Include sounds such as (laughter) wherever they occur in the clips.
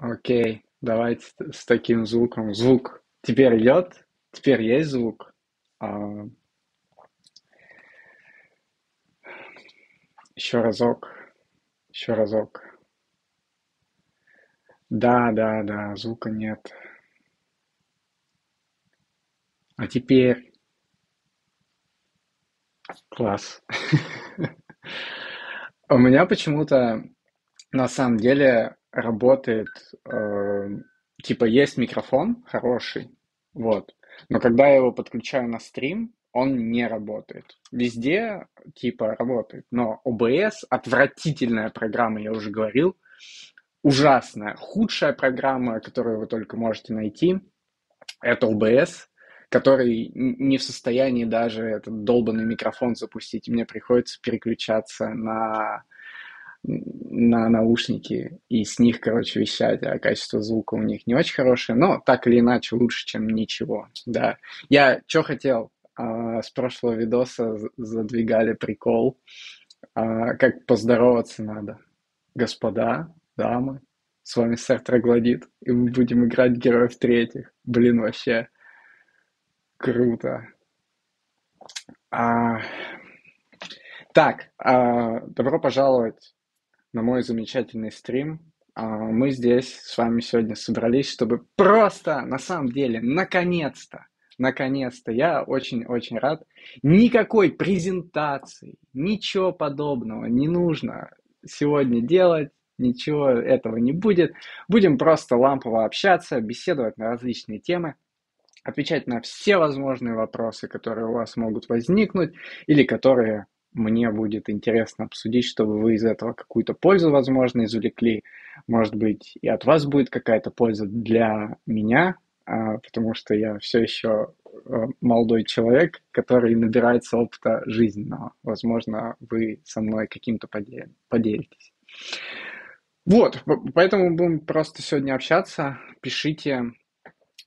Окей, давайте с таким звуком. Звук теперь идет? Теперь есть звук? А, еще разок, еще разок. Да, да, да, звука нет. А теперь класс. (laughs) У меня почему-то на самом деле работает, э, типа есть микрофон хороший, вот, но когда я его подключаю на стрим, он не работает. Везде типа работает, но OBS отвратительная программа, я уже говорил, ужасная, худшая программа, которую вы только можете найти, это OBS, который не в состоянии даже этот долбанный микрофон запустить. Мне приходится переключаться на на наушники и с них, короче, вещать, а качество звука у них не очень хорошее, но так или иначе лучше, чем ничего, да. Я что хотел, а, с прошлого видоса задвигали прикол, а, как поздороваться надо. Господа, дамы, с вами сэр Троглодит, и мы будем играть героев третьих. Блин, вообще круто. А, так, а, добро пожаловать на мой замечательный стрим. А, мы здесь с вами сегодня собрались, чтобы просто, на самом деле, наконец-то, наконец-то, я очень-очень рад, никакой презентации, ничего подобного не нужно сегодня делать, ничего этого не будет. Будем просто лампово общаться, беседовать на различные темы, отвечать на все возможные вопросы, которые у вас могут возникнуть или которые мне будет интересно обсудить, чтобы вы из этого какую-то пользу, возможно, извлекли. Может быть, и от вас будет какая-то польза для меня, а, потому что я все еще э, молодой человек, который набирается опыта жизненного. Возможно, вы со мной каким-то поделитесь. Вот, поэтому будем просто сегодня общаться. Пишите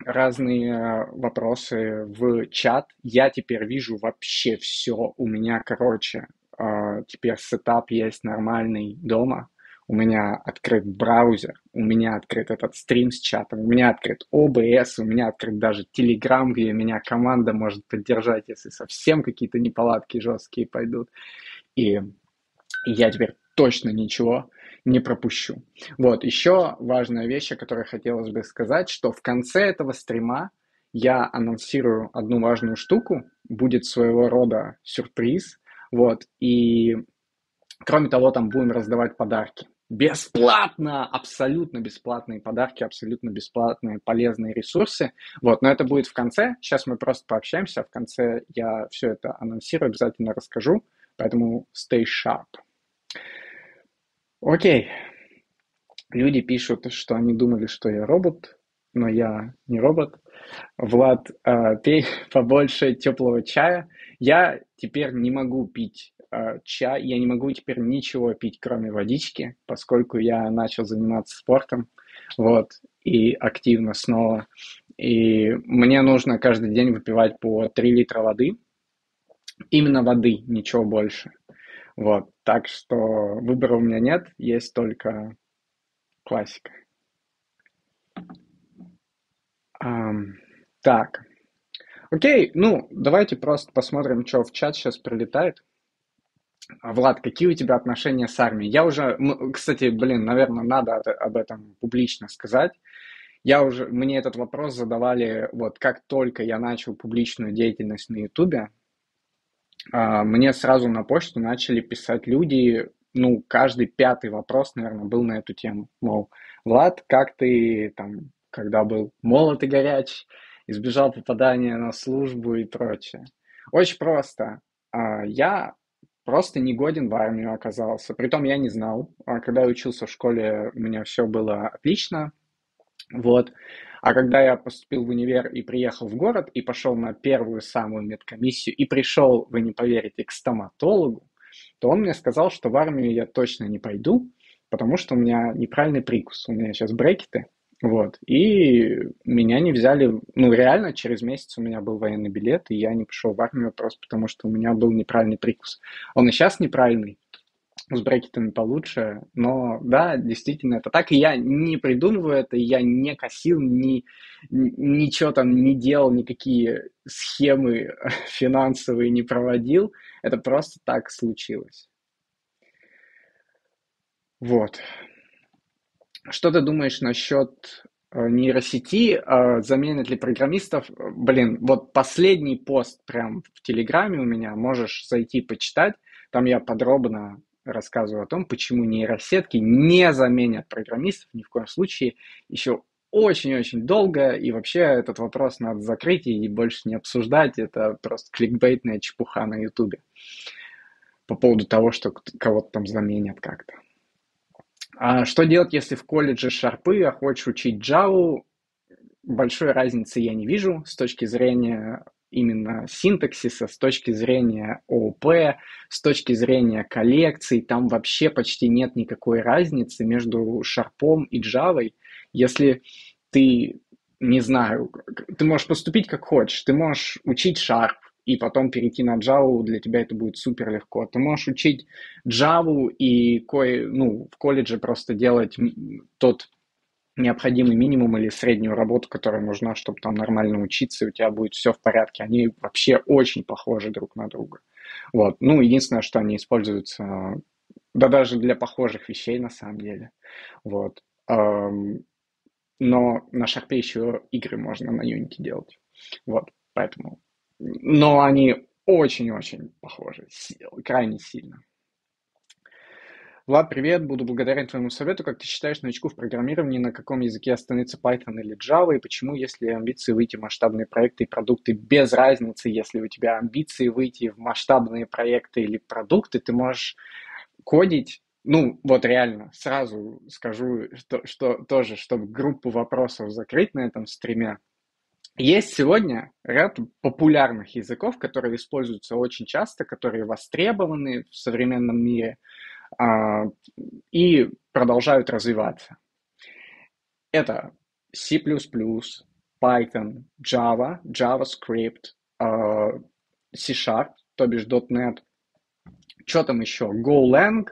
разные вопросы в чат. Я теперь вижу вообще все. У меня, короче, а, теперь сетап есть нормальный дома. У меня открыт браузер, у меня открыт этот стрим с чатом, у меня открыт OBS, у меня открыт даже Telegram, где меня команда может поддержать, если совсем какие-то неполадки жесткие пойдут. И я теперь точно ничего не пропущу. Вот, еще важная вещь, о которой хотелось бы сказать, что в конце этого стрима я анонсирую одну важную штуку, будет своего рода сюрприз, вот, и кроме того, там будем раздавать подарки. Бесплатно, абсолютно бесплатные подарки, абсолютно бесплатные полезные ресурсы. Вот, но это будет в конце. Сейчас мы просто пообщаемся. В конце я все это анонсирую, обязательно расскажу. Поэтому stay sharp. Окей. Люди пишут, что они думали, что я робот, но я не робот. Влад, э, пей (laughs) побольше теплого чая. Я теперь не могу пить э, чай, я не могу теперь ничего пить, кроме водички, поскольку я начал заниматься спортом, вот, и активно снова. И мне нужно каждый день выпивать по 3 литра воды, именно воды, ничего больше. Вот, так что выбора у меня нет, есть только классика. Um, так, окей, ну, давайте просто посмотрим, что в чат сейчас прилетает. А, Влад, какие у тебя отношения с армией? Я уже, кстати, блин, наверное, надо об этом публично сказать. Я уже, мне этот вопрос задавали, вот как только я начал публичную деятельность на Ютубе, мне сразу на почту начали писать люди, ну, каждый пятый вопрос, наверное, был на эту тему. Мол, Влад, как ты там, когда был молод и горяч, избежал попадания на службу и прочее. Очень просто. А, я просто не годен в армию оказался. Притом я не знал. А когда я учился в школе, у меня все было отлично. Вот. А когда я поступил в универ и приехал в город, и пошел на первую самую медкомиссию, и пришел, вы не поверите, к стоматологу, то он мне сказал, что в армию я точно не пойду, потому что у меня неправильный прикус, у меня сейчас брекеты, вот, и меня не взяли, ну, реально, через месяц у меня был военный билет, и я не пошел в армию просто потому, что у меня был неправильный прикус. Он и сейчас неправильный, с брекетами получше, но да, действительно это так, и я не придумываю это, я не косил, ни, ничего там не делал, никакие схемы (laughs) финансовые не проводил, это просто так случилось. Вот. Что ты думаешь насчет э, нейросети, э, заменит ли программистов? Блин, вот последний пост прям в Телеграме у меня, можешь зайти почитать, там я подробно рассказываю о том, почему нейросетки не заменят программистов ни в коем случае. Еще очень-очень долго, и вообще этот вопрос надо закрыть и больше не обсуждать. Это просто кликбейтная чепуха на Ютубе по поводу того, что кого-то там заменят как-то. А что делать, если в колледже шарпы, а хочешь учить Java? Большой разницы я не вижу с точки зрения именно синтаксиса, с точки зрения ООП, с точки зрения коллекций, там вообще почти нет никакой разницы между шарпом и Java. Если ты, не знаю, ты можешь поступить как хочешь, ты можешь учить Sharp, и потом перейти на Java, для тебя это будет супер легко. Ты можешь учить Java и кое, ну, в колледже просто делать тот необходимый минимум или среднюю работу, которая нужна, чтобы там нормально учиться, и у тебя будет все в порядке. Они вообще очень похожи друг на друга. Вот. Ну, единственное, что они используются, да даже для похожих вещей на самом деле. Вот. Но на шарпе еще игры можно на Unity делать. Вот. Поэтому. Но они очень-очень похожи. Крайне сильно. Влад, привет, буду благодарен твоему совету. Как ты считаешь, новичку в программировании на каком языке останется Python или Java, и почему, если амбиции выйти в масштабные проекты и продукты, без разницы, если у тебя амбиции выйти в масштабные проекты или продукты, ты можешь кодить. Ну, вот реально, сразу скажу, что, что тоже, чтобы группу вопросов закрыть на этом стриме. Есть сегодня ряд популярных языков, которые используются очень часто, которые востребованы в современном мире – и продолжают развиваться. Это C++, Python, Java, JavaScript, а, C-Sharp, то бишь .NET, что там еще? GoLang,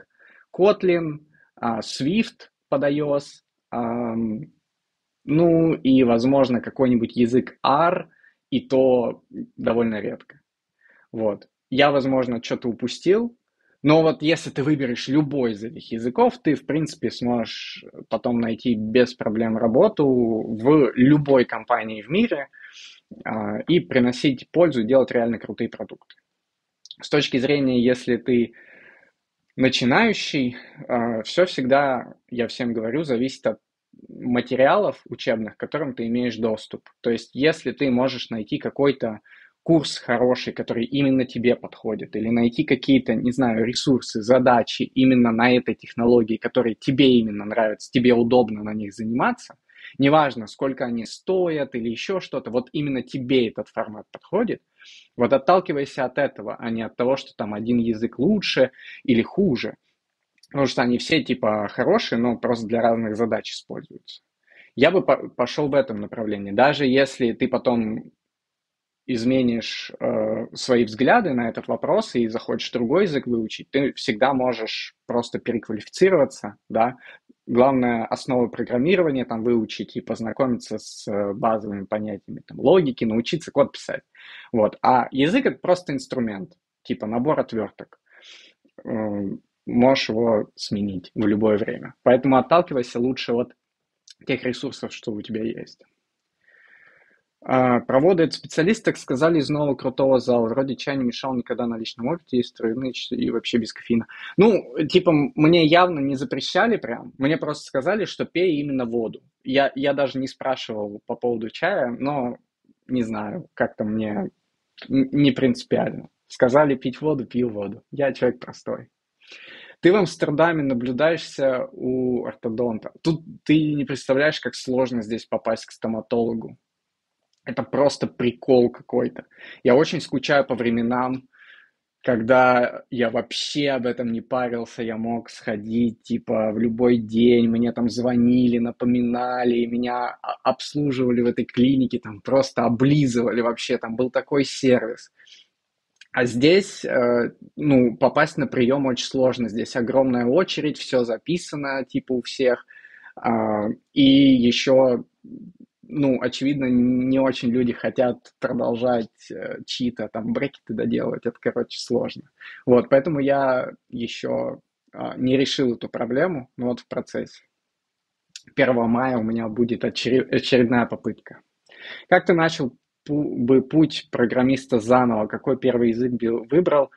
Kotlin, а, Swift под iOS, ну и, возможно, какой-нибудь язык R, и то довольно редко. Вот. Я, возможно, что-то упустил, но вот если ты выберешь любой из этих языков, ты, в принципе, сможешь потом найти без проблем работу в любой компании в мире а, и приносить пользу, делать реально крутые продукты. С точки зрения, если ты начинающий, а, все всегда, я всем говорю, зависит от материалов учебных, к которым ты имеешь доступ. То есть, если ты можешь найти какой-то курс хороший, который именно тебе подходит, или найти какие-то, не знаю, ресурсы, задачи именно на этой технологии, которые тебе именно нравятся, тебе удобно на них заниматься, неважно, сколько они стоят или еще что-то, вот именно тебе этот формат подходит, вот отталкивайся от этого, а не от того, что там один язык лучше или хуже, потому что они все типа хорошие, но просто для разных задач используются. Я бы пошел в этом направлении. Даже если ты потом изменишь э, свои взгляды на этот вопрос и захочешь другой язык выучить, ты всегда можешь просто переквалифицироваться, да. Главное, основы программирования там выучить и познакомиться с э, базовыми понятиями там, логики, научиться код писать. Вот. А язык — это просто инструмент, типа набор отверток. Э, можешь его сменить в любое время. Поэтому отталкивайся лучше от тех ресурсов, что у тебя есть. А, проводят специалисты, так сказали, из нового крутого зала. Вроде чай не мешал никогда на личном опыте, и струны, и вообще без кофеина. Ну, типа, мне явно не запрещали прям. Мне просто сказали, что пей именно воду. Я, я даже не спрашивал по поводу чая, но не знаю, как-то мне не принципиально. Сказали пить воду, пил воду. Я человек простой. Ты в Амстердаме наблюдаешься у ортодонта. Тут ты не представляешь, как сложно здесь попасть к стоматологу. Это просто прикол какой-то. Я очень скучаю по временам, когда я вообще об этом не парился, я мог сходить, типа, в любой день, мне там звонили, напоминали, меня обслуживали в этой клинике, там просто облизывали вообще, там был такой сервис. А здесь, э, ну, попасть на прием очень сложно. Здесь огромная очередь, все записано, типа у всех. А, и еще, ну, очевидно, не очень люди хотят продолжать э, чьи-то там брекеты доделывать. Это, короче, сложно. Вот, поэтому я еще а, не решил эту проблему, но вот в процессе. 1 мая у меня будет очередная попытка. Как ты начал бы путь программиста заново? Какой первый язык выбрал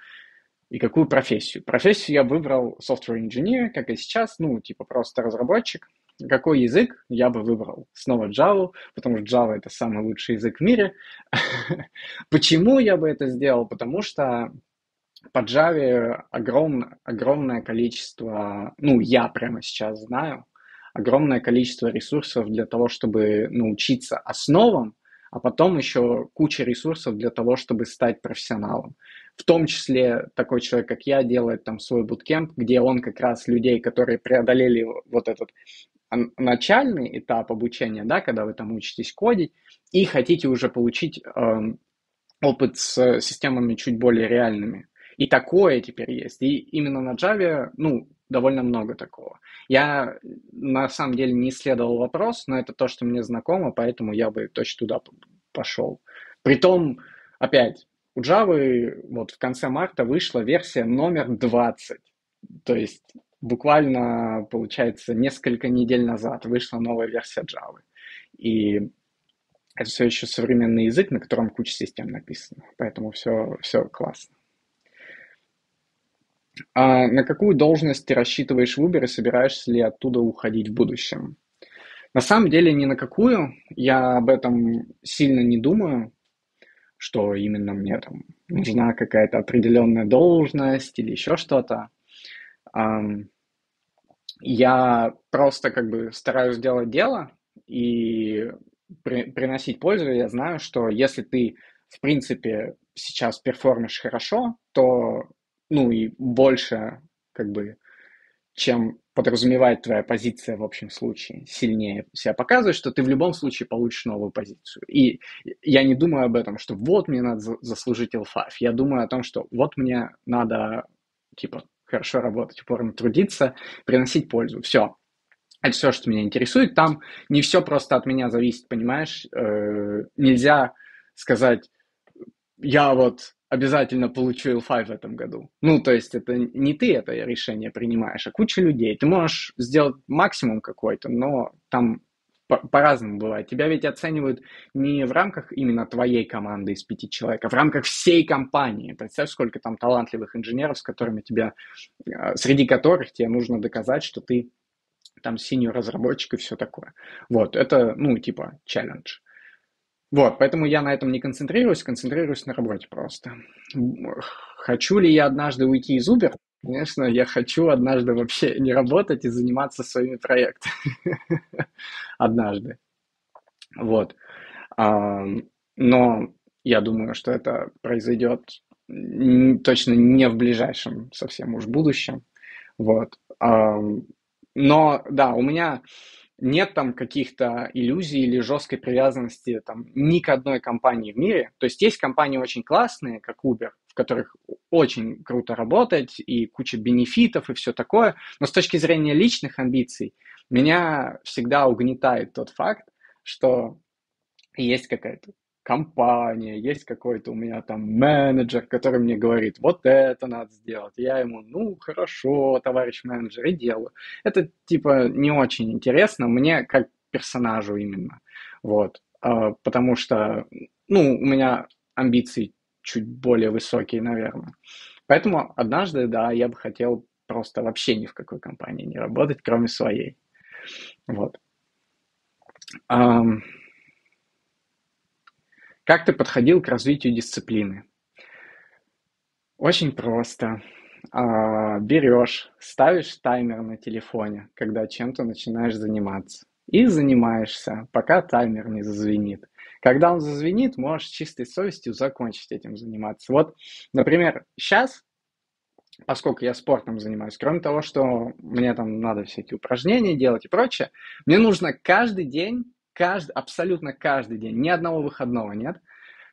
и какую профессию? Профессию я выбрал software engineer, как и сейчас, ну, типа просто разработчик. Какой язык я бы выбрал? Снова Java, потому что Java это самый лучший язык в мире. (laughs) Почему я бы это сделал? Потому что по Java огромное, огромное количество, ну, я прямо сейчас знаю, огромное количество ресурсов для того, чтобы научиться основам, а потом еще куча ресурсов для того, чтобы стать профессионалом. В том числе такой человек, как я, делает там свой буткемп, где он как раз людей, которые преодолели вот этот начальный этап обучения, да, когда вы там учитесь кодить, и хотите уже получить э, опыт с системами чуть более реальными. И такое теперь есть. И именно на Java, ну, довольно много такого. Я на самом деле не исследовал вопрос, но это то, что мне знакомо, поэтому я бы точно туда пошел. Притом, опять, у Java вот в конце марта вышла версия номер 20. То есть буквально, получается, несколько недель назад вышла новая версия Java. И это все еще современный язык, на котором куча систем написано. Поэтому все, все классно. А на какую должность ты рассчитываешь в Uber и собираешься ли оттуда уходить в будущем? На самом деле ни на какую. Я об этом сильно не думаю, что именно мне там нужна какая-то определенная должность или еще что-то. Я просто как бы стараюсь делать дело и при, приносить пользу. Я знаю, что если ты, в принципе, сейчас перформишь хорошо, то ну и больше, как бы, чем подразумевает твоя позиция в общем случае, сильнее себя показывает, что ты в любом случае получишь новую позицию. И я не думаю об этом, что вот мне надо заслужить L5. Я думаю о том, что вот мне надо, типа, хорошо работать, упорно трудиться, приносить пользу. Все. Это все, что меня интересует. Там не все просто от меня зависит, понимаешь? Э, нельзя сказать, я вот обязательно получу L5 в этом году. Ну, то есть это не ты это решение принимаешь, а куча людей. Ты можешь сделать максимум какой-то, но там по-разному бывает. Тебя ведь оценивают не в рамках именно твоей команды из пяти человек, а в рамках всей компании. Представь, сколько там талантливых инженеров, с которыми тебя, а, среди которых тебе нужно доказать, что ты там синий разработчик и все такое. Вот, это, ну, типа, челлендж. Вот, поэтому я на этом не концентрируюсь, концентрируюсь на работе просто. Хочу ли я однажды уйти из Uber? Конечно, я хочу однажды вообще не работать и заниматься своими проектами. (laughs) Однажды. Вот. Но я думаю, что это произойдет точно не в ближайшем совсем уж будущем. Вот. Но да, у меня нет там каких-то иллюзий или жесткой привязанности там ни к одной компании в мире. То есть есть компании очень классные, как Uber, в которых очень круто работать и куча бенефитов и все такое. Но с точки зрения личных амбиций, меня всегда угнетает тот факт, что есть какая-то компания, есть какой-то у меня там менеджер, который мне говорит, вот это надо сделать. Я ему, ну, хорошо, товарищ менеджер, и делаю. Это, типа, не очень интересно мне, как персонажу именно. Вот. А, потому что, ну, у меня амбиции чуть более высокие, наверное. Поэтому однажды, да, я бы хотел просто вообще ни в какой компании не работать, кроме своей. Вот. Um, как ты подходил к развитию дисциплины? Очень просто. А, берешь, ставишь таймер на телефоне, когда чем-то начинаешь заниматься. И занимаешься, пока таймер не зазвенит. Когда он зазвенит, можешь чистой совестью закончить этим заниматься. Вот, например, сейчас, поскольку я спортом занимаюсь, кроме того, что мне там надо все эти упражнения делать и прочее, мне нужно каждый день каждый, абсолютно каждый день, ни одного выходного нет,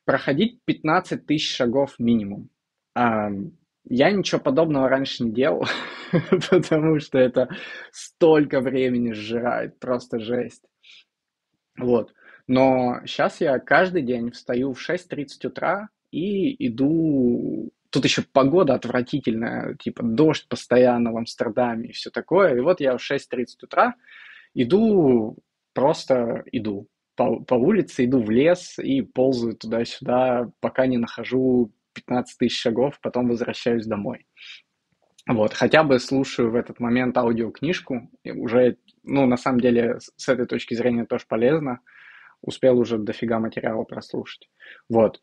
проходить 15 тысяч шагов минимум. А, я ничего подобного раньше не делал, (laughs) потому что это столько времени сжирает, просто жесть. Вот. Но сейчас я каждый день встаю в 6.30 утра и иду... Тут еще погода отвратительная, типа дождь постоянно в Амстердаме и все такое. И вот я в 6.30 утра иду, просто иду по, по улице, иду в лес и ползаю туда-сюда, пока не нахожу 15 тысяч шагов, потом возвращаюсь домой. Вот, хотя бы слушаю в этот момент аудиокнижку, и уже, ну, на самом деле, с этой точки зрения тоже полезно, успел уже дофига материала прослушать. Вот.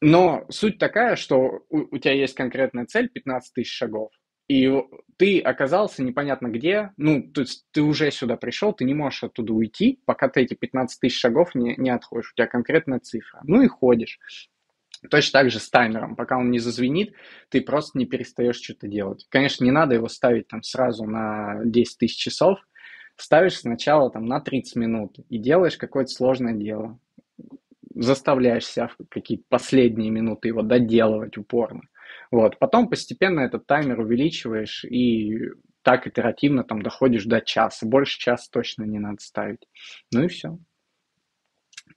Но суть такая, что у, у тебя есть конкретная цель 15 тысяч шагов, и ты оказался непонятно где, ну, то есть ты уже сюда пришел, ты не можешь оттуда уйти, пока ты эти 15 тысяч шагов не, не отходишь, у тебя конкретная цифра. Ну и ходишь. Точно так же с таймером. Пока он не зазвенит, ты просто не перестаешь что-то делать. Конечно, не надо его ставить там сразу на 10 тысяч часов. Ставишь сначала там на 30 минут и делаешь какое-то сложное дело. Заставляешь себя в какие-то последние минуты его доделывать упорно. Вот. Потом постепенно этот таймер увеличиваешь и так итеративно там доходишь до часа. Больше часа точно не надо ставить. Ну и все.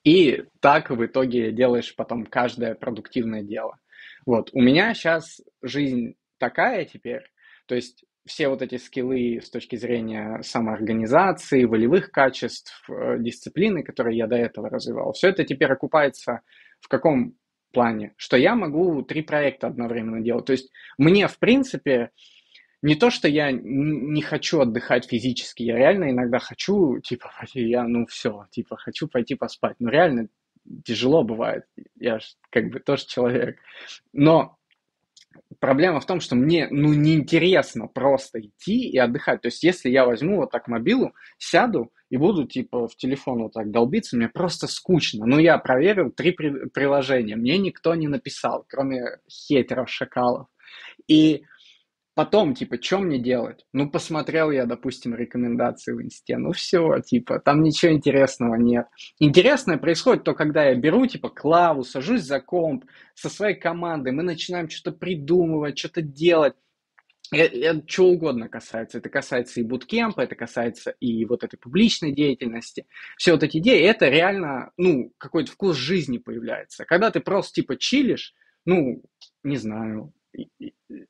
И так в итоге делаешь потом каждое продуктивное дело. Вот, у меня сейчас жизнь такая теперь, то есть все вот эти скиллы с точки зрения самоорганизации, волевых качеств, э, дисциплины, которые я до этого развивал, все это теперь окупается в каком плане? Что я могу три проекта одновременно делать. То есть мне, в принципе, не то, что я не хочу отдыхать физически, я реально иногда хочу, типа, я, ну, все, типа, хочу пойти поспать. Но реально тяжело бывает, я ж как бы тоже человек. Но проблема в том, что мне, ну, неинтересно просто идти и отдыхать. То есть, если я возьму вот так мобилу, сяду и буду, типа, в телефон вот так долбиться, мне просто скучно. Ну, я проверил три при- приложения, мне никто не написал, кроме хейтеров-шакалов. И Потом, типа, что мне делать? Ну, посмотрел я, допустим, рекомендации в инсте, ну все, типа, там ничего интересного нет. Интересное происходит то, когда я беру, типа, клаву, сажусь за комп со своей командой, мы начинаем что-то придумывать, что-то делать. Это, это что угодно касается. Это касается и буткемпа, это касается и вот этой публичной деятельности. Все вот эти идеи, это реально, ну, какой-то вкус жизни появляется. Когда ты просто, типа, чилишь, ну, не знаю,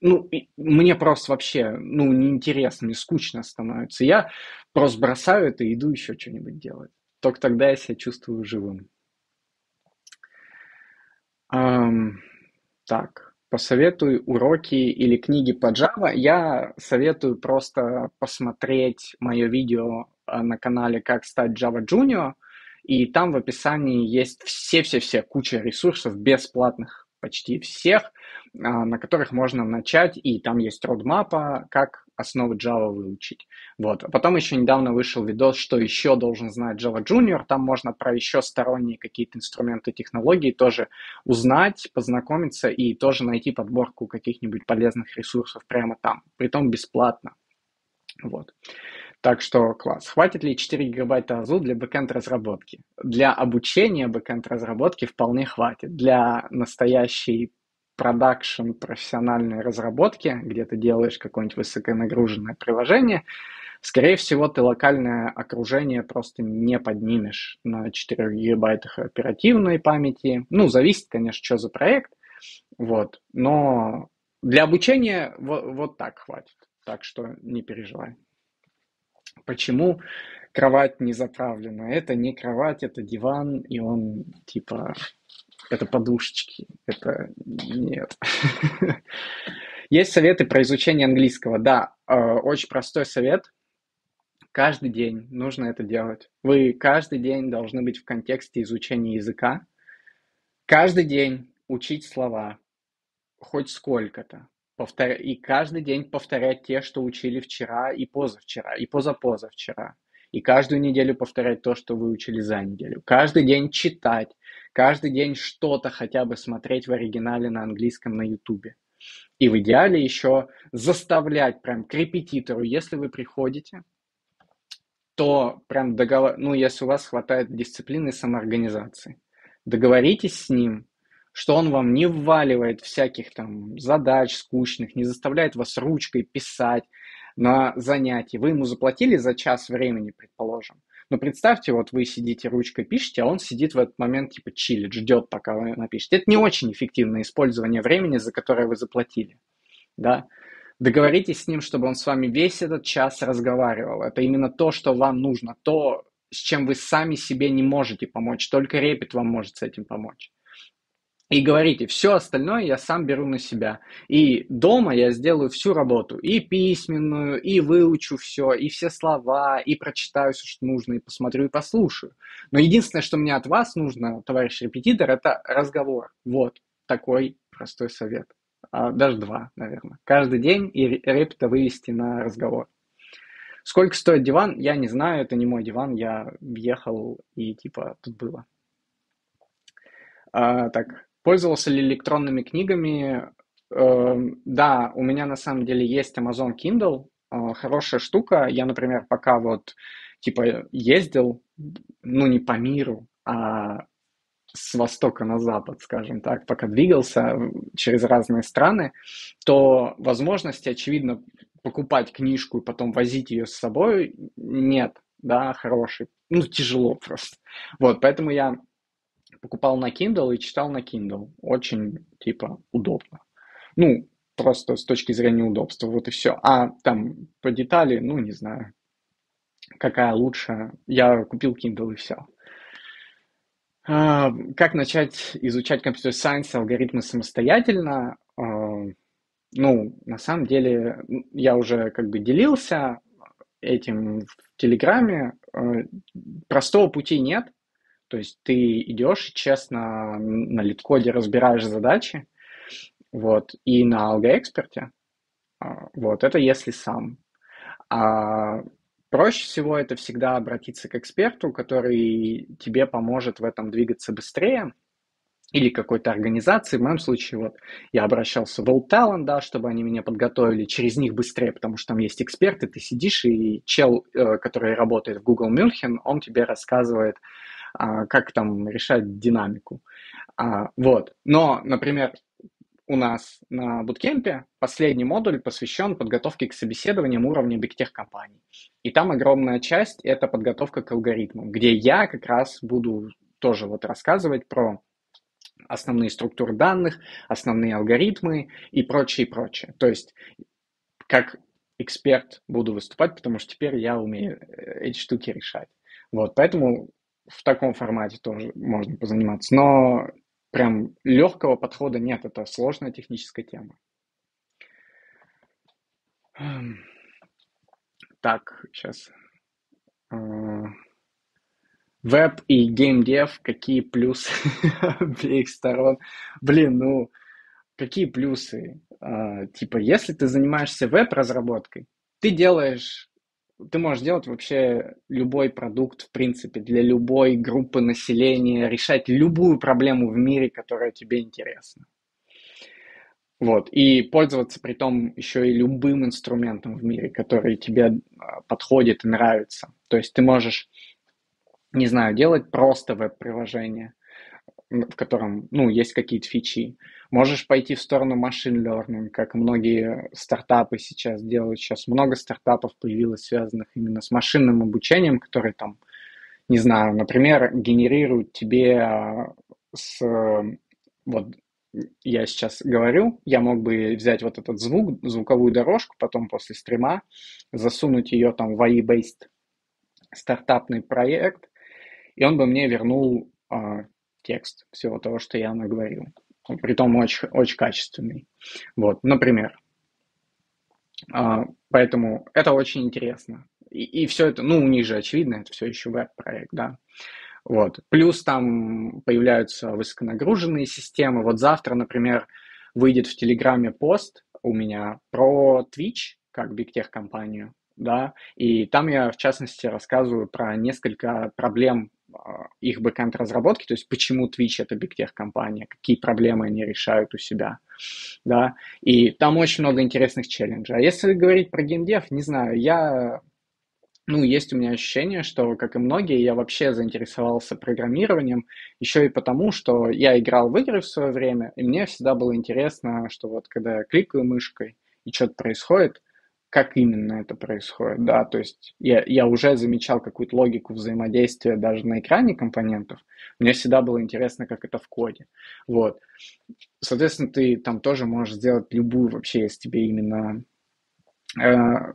ну, мне просто вообще, ну, неинтересно, мне скучно становится. Я просто бросаю это и иду еще что-нибудь делать. Только тогда я себя чувствую живым. Эм, так, посоветуй уроки или книги по Java. Я советую просто посмотреть мое видео э, на канале «Как стать Java Junior», и там в описании есть все-все-все куча ресурсов бесплатных почти всех, а, на которых можно начать, и там есть родмапа, как основы Java выучить. Вот. А потом еще недавно вышел видос, что еще должен знать Java Junior, там можно про еще сторонние какие-то инструменты, технологии тоже узнать, познакомиться и тоже найти подборку каких-нибудь полезных ресурсов прямо там, притом бесплатно. Вот. Так что класс. Хватит ли 4 гигабайта ОЗУ для бэкенд разработки? Для обучения бэкенд разработки вполне хватит. Для настоящей продакшн профессиональной разработки, где ты делаешь какое-нибудь высоконагруженное приложение, скорее всего, ты локальное окружение просто не поднимешь на 4 гигабайтах оперативной памяти. Ну, зависит, конечно, что за проект. Вот. Но для обучения вот, вот так хватит. Так что не переживай. Почему кровать не заправлена? Это не кровать, это диван, и он типа это подушечки, это нет. (laughs) Есть советы про изучение английского. Да, э, очень простой совет. Каждый день нужно это делать. Вы каждый день должны быть в контексте изучения языка. Каждый день учить слова, хоть сколько-то повтор... и каждый день повторять те, что учили вчера и позавчера, и позапозавчера. И каждую неделю повторять то, что вы учили за неделю. Каждый день читать, каждый день что-то хотя бы смотреть в оригинале на английском на ютубе. И в идеале еще заставлять прям к репетитору, если вы приходите, то прям договор... ну, если у вас хватает дисциплины и самоорганизации, договоритесь с ним, что он вам не вваливает всяких там задач скучных, не заставляет вас ручкой писать на занятии. Вы ему заплатили за час времени, предположим. Но представьте, вот вы сидите ручкой пишете, а он сидит в этот момент типа чилит, ждет, пока вы напишете. Это не очень эффективное использование времени, за которое вы заплатили. Да? Договоритесь с ним, чтобы он с вами весь этот час разговаривал. Это именно то, что вам нужно, то, с чем вы сами себе не можете помочь. Только Репит вам может с этим помочь. И говорите, все остальное я сам беру на себя. И дома я сделаю всю работу, и письменную, и выучу все, и все слова, и прочитаю все, что нужно, и посмотрю, и послушаю. Но единственное, что мне от вас нужно, товарищ репетитор, это разговор. Вот такой простой совет. А, даже два, наверное. Каждый день и репета вывести на разговор. Сколько стоит диван, я не знаю, это не мой диван, я въехал и типа тут было. А, так, пользовался ли электронными книгами? Э, да, у меня на самом деле есть Amazon Kindle, э, хорошая штука. Я, например, пока вот типа ездил, ну не по миру, а с востока на запад, скажем так, пока двигался через разные страны, то возможности, очевидно, покупать книжку и потом возить ее с собой нет, да, хороший. Ну, тяжело (laughs) просто. Вот, поэтому я покупал на Kindle и читал на Kindle. Очень, типа, удобно. Ну, просто с точки зрения удобства, вот и все. А там по детали, ну, не знаю, какая лучше. Я купил Kindle и все. А, как начать изучать компьютер сайенс алгоритмы самостоятельно? А, ну, на самом деле, я уже как бы делился этим в Телеграме. Э, простого пути нет. То есть ты идешь честно на литкоде разбираешь задачи, вот, и на алгоэксперте, а, вот, это если сам. А проще всего это всегда обратиться к эксперту, который тебе поможет в этом двигаться быстрее, или какой-то организации. В моем случае вот я обращался в World Talent, да, чтобы они меня подготовили через них быстрее, потому что там есть эксперты, ты сидишь, и чел, э, который работает в Google München, он тебе рассказывает, а, как там решать динамику. А, вот. Но, например, у нас на буткемпе последний модуль посвящен подготовке к собеседованиям уровня бигтех компаний. И там огромная часть – это подготовка к алгоритмам, где я как раз буду тоже вот рассказывать про основные структуры данных, основные алгоритмы и прочее, прочее. То есть как эксперт буду выступать, потому что теперь я умею э, эти штуки решать. Вот, поэтому в таком формате тоже можно позаниматься. Но прям легкого подхода нет, это сложная техническая тема. Эм, так, сейчас. Э, веб и геймдев, какие плюсы (laughs) обеих сторон? Блин, ну, какие плюсы? А, типа, если ты занимаешься веб-разработкой, ты делаешь, ты можешь делать вообще любой продукт, в принципе, для любой группы населения, решать любую проблему в мире, которая тебе интересна. Вот, и пользоваться при том еще и любым инструментом в мире, который тебе а, подходит и нравится. То есть ты можешь не знаю, делать просто веб-приложение, в котором, ну, есть какие-то фичи. Можешь пойти в сторону машин learning, как многие стартапы сейчас делают. Сейчас много стартапов появилось, связанных именно с машинным обучением, которые там, не знаю, например, генерируют тебе а, с... Вот я сейчас говорю, я мог бы взять вот этот звук, звуковую дорожку, потом после стрима засунуть ее там в AI-based стартапный проект, и он бы мне вернул э, текст всего того, что я наговорил. Притом очень, очень качественный. Вот, например. Э, поэтому это очень интересно. И, и все это, ну, у них же очевидно, это все еще веб-проект, да. Вот. Плюс там появляются высоконагруженные системы. Вот завтра, например, выйдет в Телеграме пост у меня про Twitch, как Big Tech компанию, да, и там я, в частности, рассказываю про несколько проблем а, их бэкэнд разработки, то есть почему Twitch это Big Tech компания, какие проблемы они решают у себя, да, и там очень много интересных челленджей. А если говорить про геймдев, не знаю, я ну, есть у меня ощущение, что, как и многие, я вообще заинтересовался программированием еще и потому, что я играл в игры в свое время, и мне всегда было интересно, что вот когда я кликаю мышкой и что-то происходит, как именно это происходит, да, то есть я, я уже замечал какую-то логику взаимодействия даже на экране компонентов, мне всегда было интересно, как это в коде, вот. Соответственно, ты там тоже можешь сделать любую вообще, если тебе именно э,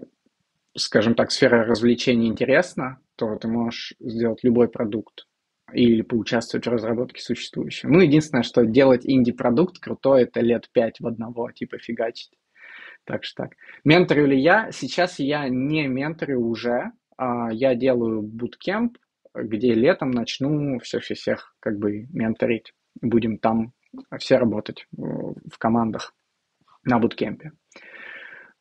скажем так, сфера развлечений интересна, то ты можешь сделать любой продукт или поучаствовать в разработке существующего. Ну, единственное, что делать инди-продукт крутой, это лет пять в одного, типа фигачить. Так что так. Менторю ли я? Сейчас я не менторю уже. А, я делаю буткемп, где летом начну всех-всех как бы менторить. Будем там все работать в командах на буткемпе.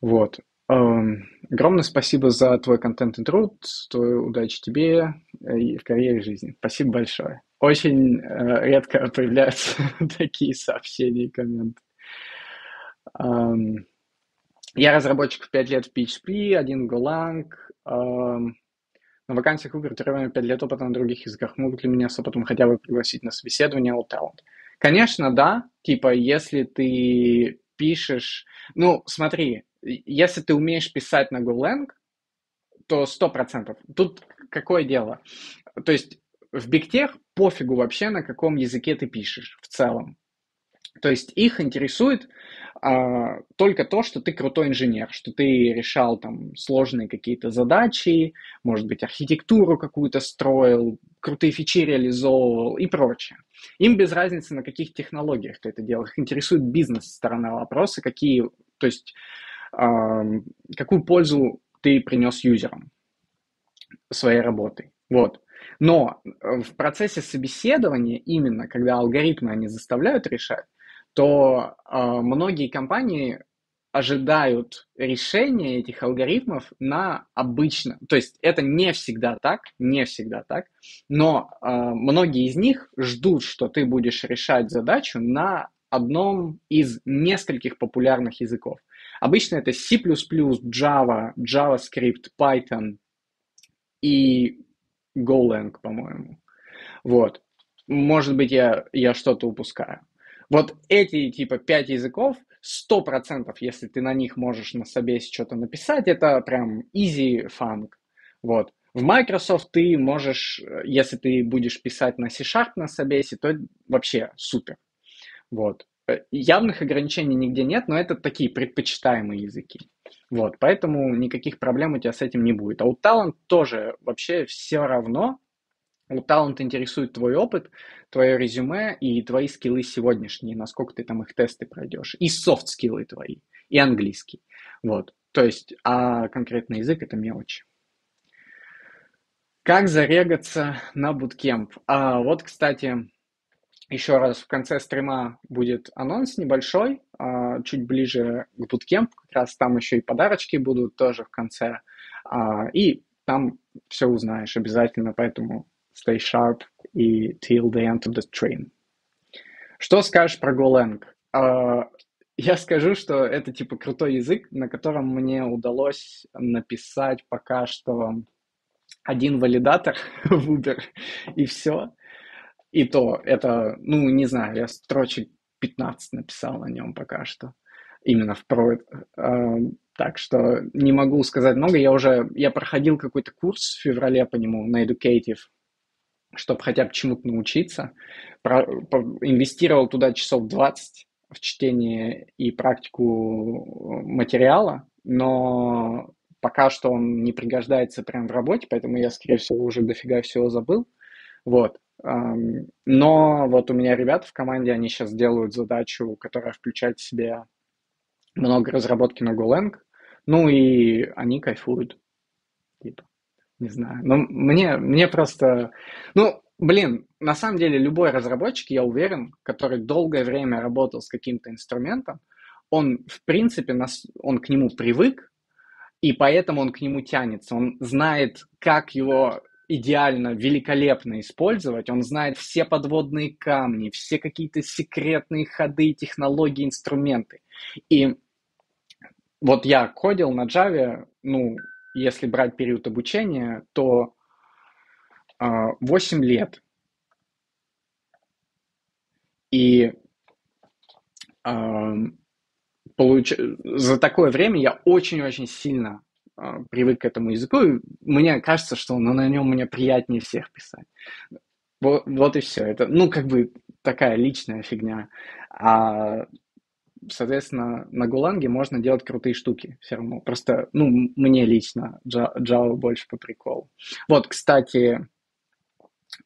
Вот. Эм, огромное спасибо за твой контент и труд, твою удачи тебе э, и в карьере и жизни. Спасибо большое. Очень э, редко появляются (laughs) такие сообщения и комменты. Я разработчик в 5 лет в PHP, один Golang. Эм, на вакансиях Uber требуем 5 лет опыта на других языках. Могут ли меня с опытом хотя бы пригласить на собеседование All Talent? Конечно, да. Типа, если ты пишешь... Ну, смотри, если ты умеешь писать на GoLang, то сто процентов. Тут какое дело? То есть в BigTech пофигу вообще, на каком языке ты пишешь в целом. То есть их интересует а, только то, что ты крутой инженер, что ты решал там сложные какие-то задачи, может быть, архитектуру какую-то строил, крутые фичи реализовывал и прочее. Им без разницы, на каких технологиях ты это делал. Их интересует бизнес-сторона вопроса, какие, то есть какую пользу ты принес юзерам своей работой. Вот. Но э, в процессе собеседования, именно когда алгоритмы они заставляют решать, то э, многие компании ожидают решения этих алгоритмов на обычно. То есть это не всегда так, не всегда так, но э, многие из них ждут, что ты будешь решать задачу на одном из нескольких популярных языков. Обычно это C++, Java, JavaScript, Python и Golang, по-моему. Вот. Может быть, я, я что-то упускаю. Вот эти, типа, пять языков, сто процентов, если ты на них можешь на собесе что-то написать, это прям easy fun. Вот. В Microsoft ты можешь, если ты будешь писать на C-Sharp на собесе, то вообще супер. Вот. Э, явных ограничений нигде нет, но это такие предпочитаемые языки. Вот, поэтому никаких проблем у тебя с этим не будет. А у Talent тоже вообще все равно. У Talent интересует твой опыт, твое резюме и твои скиллы сегодняшние, насколько ты там их тесты пройдешь. И софт-скиллы твои, и английский. Вот, то есть, а конкретный язык это мелочь. Как зарегаться на буткемп? А, вот, кстати, еще раз в конце стрима будет анонс небольшой, а, чуть ближе к буткемпу, как раз там еще и подарочки будут тоже в конце. А, и там все узнаешь обязательно, поэтому stay sharp и till the end of the stream. Что скажешь про Golang? А, я скажу, что это типа крутой язык, на котором мне удалось написать пока что один валидатор (laughs) в Uber, и все. И то это, ну, не знаю, я строчек 15 написал на нем пока что. Именно в про. Так что не могу сказать много. Я уже, я проходил какой-то курс в феврале по нему на Educative, чтобы хотя бы чему-то научиться. Про, по, инвестировал туда часов 20 в чтение и практику материала, но пока что он не пригождается прямо в работе, поэтому я, скорее всего, уже дофига всего забыл. Вот. Но вот у меня ребята в команде, они сейчас делают задачу, которая включает в себя много разработки на Golang, ну и они кайфуют. Не знаю. Но мне, мне просто... Ну, блин, на самом деле любой разработчик, я уверен, который долгое время работал с каким-то инструментом, он, в принципе, нас, он к нему привык, и поэтому он к нему тянется. Он знает, как его идеально, великолепно использовать. Он знает все подводные камни, все какие-то секретные ходы, технологии, инструменты. И вот я кодил на Java, ну, если брать период обучения, то 8 лет. И получ... за такое время я очень-очень сильно э, привык к этому языку, и мне кажется, что ну, на нем мне приятнее всех писать. Вот, вот и все. Это, ну, как бы такая личная фигня. А, соответственно, на Гуланге можно делать крутые штуки все равно. Просто, ну, мне лично Java больше по приколу. Вот, кстати,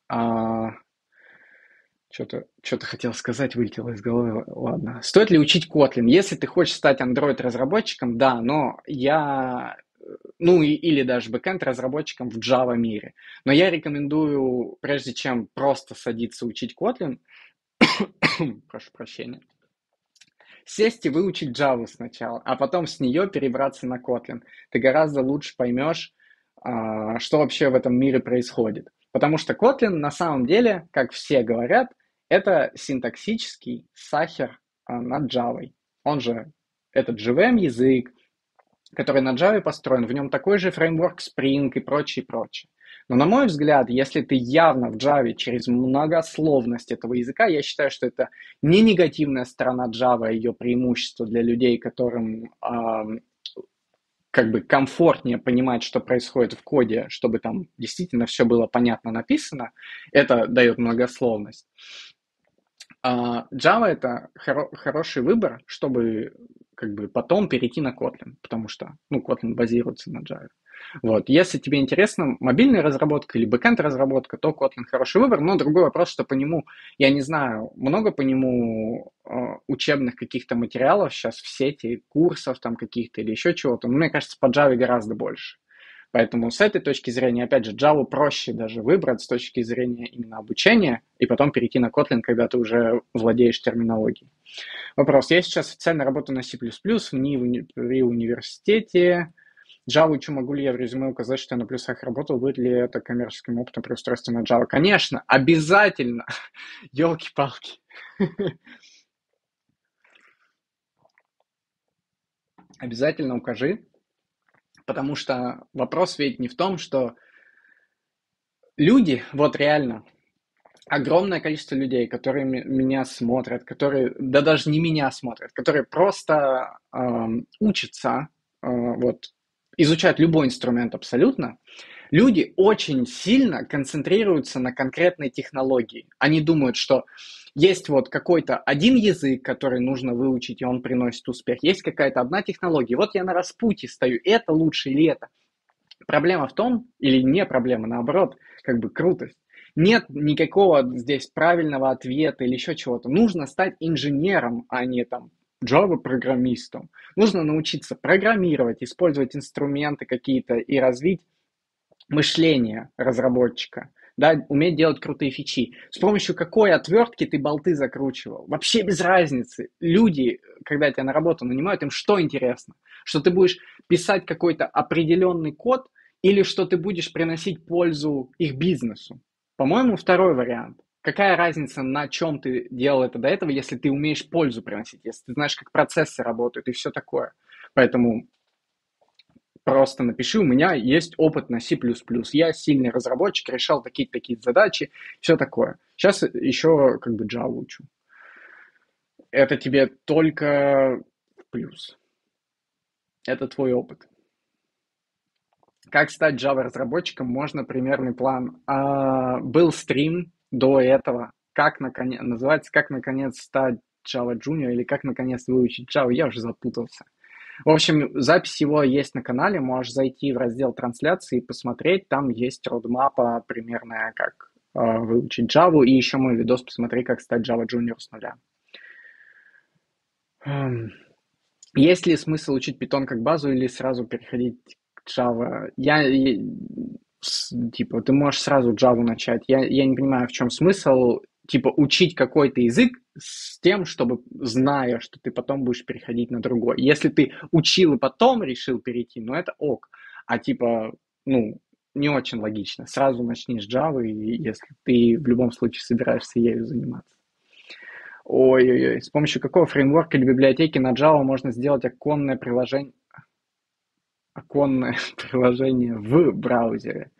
а, что-то что хотел сказать, вылетело из головы. Ладно. Стоит ли учить Kotlin? Если ты хочешь стать Android-разработчиком, да, но я... Ну, и, или даже бэкэнд-разработчиком в Java мире. Но я рекомендую, прежде чем просто садиться учить Kotlin, (coughs) прошу прощения, сесть и выучить Java сначала, а потом с нее перебраться на Kotlin. Ты гораздо лучше поймешь, а, что вообще в этом мире происходит. Потому что Kotlin на самом деле, как все говорят, это синтаксический сахар а, над Java. Он же этот JVM язык, который на Java построен, в нем такой же фреймворк Spring и прочее, прочее. Но на мой взгляд, если ты явно в Java через многословность этого языка, я считаю, что это не негативная сторона Java, а ее преимущество для людей, которым э, как бы комфортнее понимать, что происходит в коде, чтобы там действительно все было понятно написано, это дает многословность. А Java это хоро- хороший выбор, чтобы как бы потом перейти на Kotlin, потому что ну, Kotlin базируется на Java. Вот. Если тебе интересна мобильная разработка или бэкэнд разработка, то Kotlin хороший выбор, но другой вопрос, что по нему, я не знаю, много по нему э, учебных каких-то материалов сейчас в сети, курсов там каких-то или еще чего-то, мне кажется, по Java гораздо больше. Поэтому с этой точки зрения, опять же, Java проще даже выбрать с точки зрения именно обучения и потом перейти на Kotlin, когда ты уже владеешь терминологией. Вопрос. Я сейчас официально работаю на C++, в НИИ при университете. Java учу, могу ли я в резюме указать, что я на плюсах работал, будет ли это коммерческим опытом при устройстве на Java? Конечно, обязательно. (laughs) Елки-палки. (laughs) Обязательно укажи, Потому что вопрос ведь не в том, что люди, вот реально, огромное количество людей, которые меня смотрят, которые, да даже не меня смотрят, которые просто э, учатся, э, вот, изучают любой инструмент абсолютно, люди очень сильно концентрируются на конкретной технологии. Они думают, что есть вот какой-то один язык, который нужно выучить, и он приносит успех. Есть какая-то одна технология. Вот я на распутье стою, это лучше или это. Проблема в том, или не проблема, наоборот, как бы крутость. Нет никакого здесь правильного ответа или еще чего-то. Нужно стать инженером, а не там Java-программистом. Нужно научиться программировать, использовать инструменты какие-то и развить мышление разработчика да, уметь делать крутые фичи. С помощью какой отвертки ты болты закручивал? Вообще без разницы. Люди, когда тебя на работу нанимают, им что интересно? Что ты будешь писать какой-то определенный код или что ты будешь приносить пользу их бизнесу? По-моему, второй вариант. Какая разница, на чем ты делал это до этого, если ты умеешь пользу приносить, если ты знаешь, как процессы работают и все такое. Поэтому просто напиши, у меня есть опыт на C++, я сильный разработчик, решал такие-такие задачи, все такое. Сейчас еще как бы Java учу. Это тебе только плюс. Это твой опыт. Как стать Java разработчиком? Можно примерный план. А, был стрим до этого. Как наконец называется, как наконец стать Java Junior или как наконец выучить Java, я уже запутался. В общем, запись его есть на канале, можешь зайти в раздел трансляции и посмотреть, там есть родмапа примерная, как э, выучить Java, и еще мой видос посмотри, как стать Java Junior с нуля. Эм, есть ли смысл учить Python как базу или сразу переходить к Java? Я, типа, ты можешь сразу Java начать. Я, я не понимаю, в чем смысл типа учить какой-то язык с тем, чтобы, зная, что ты потом будешь переходить на другой. Если ты учил и потом решил перейти, ну это ок. А типа, ну, не очень логично. Сразу начни с Java, если ты в любом случае собираешься ею заниматься. Ой-ой-ой, с помощью какого фреймворка или библиотеки на Java можно сделать оконное приложение? Оконное (laughs) приложение в браузере.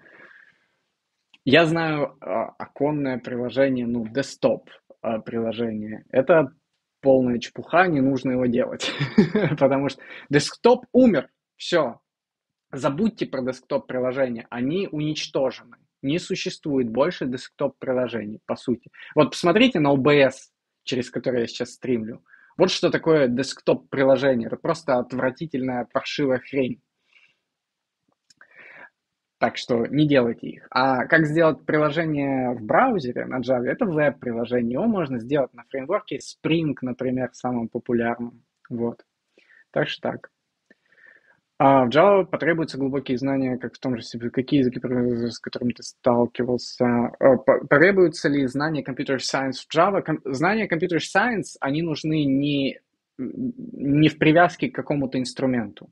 Я знаю а, оконное приложение, ну, десктоп а, приложение. Это полная чепуха, не нужно его делать. (laughs) Потому что десктоп умер. Все. Забудьте про десктоп приложения. Они уничтожены. Не существует больше десктоп приложений, по сути. Вот посмотрите на OBS, через который я сейчас стримлю. Вот что такое десктоп приложение. Это просто отвратительная паршивая хрень. Так что не делайте их. А как сделать приложение в браузере на Java? Это веб-приложение. Его можно сделать на фреймворке Spring, например, самым популярным. Вот. Так что так. А в Java потребуются глубокие знания, как в том же себе, какие языки, с которыми ты сталкивался. А, потребуются ли знания Computer Science в Java? Знания Computer Science, они нужны не, не в привязке к какому-то инструменту.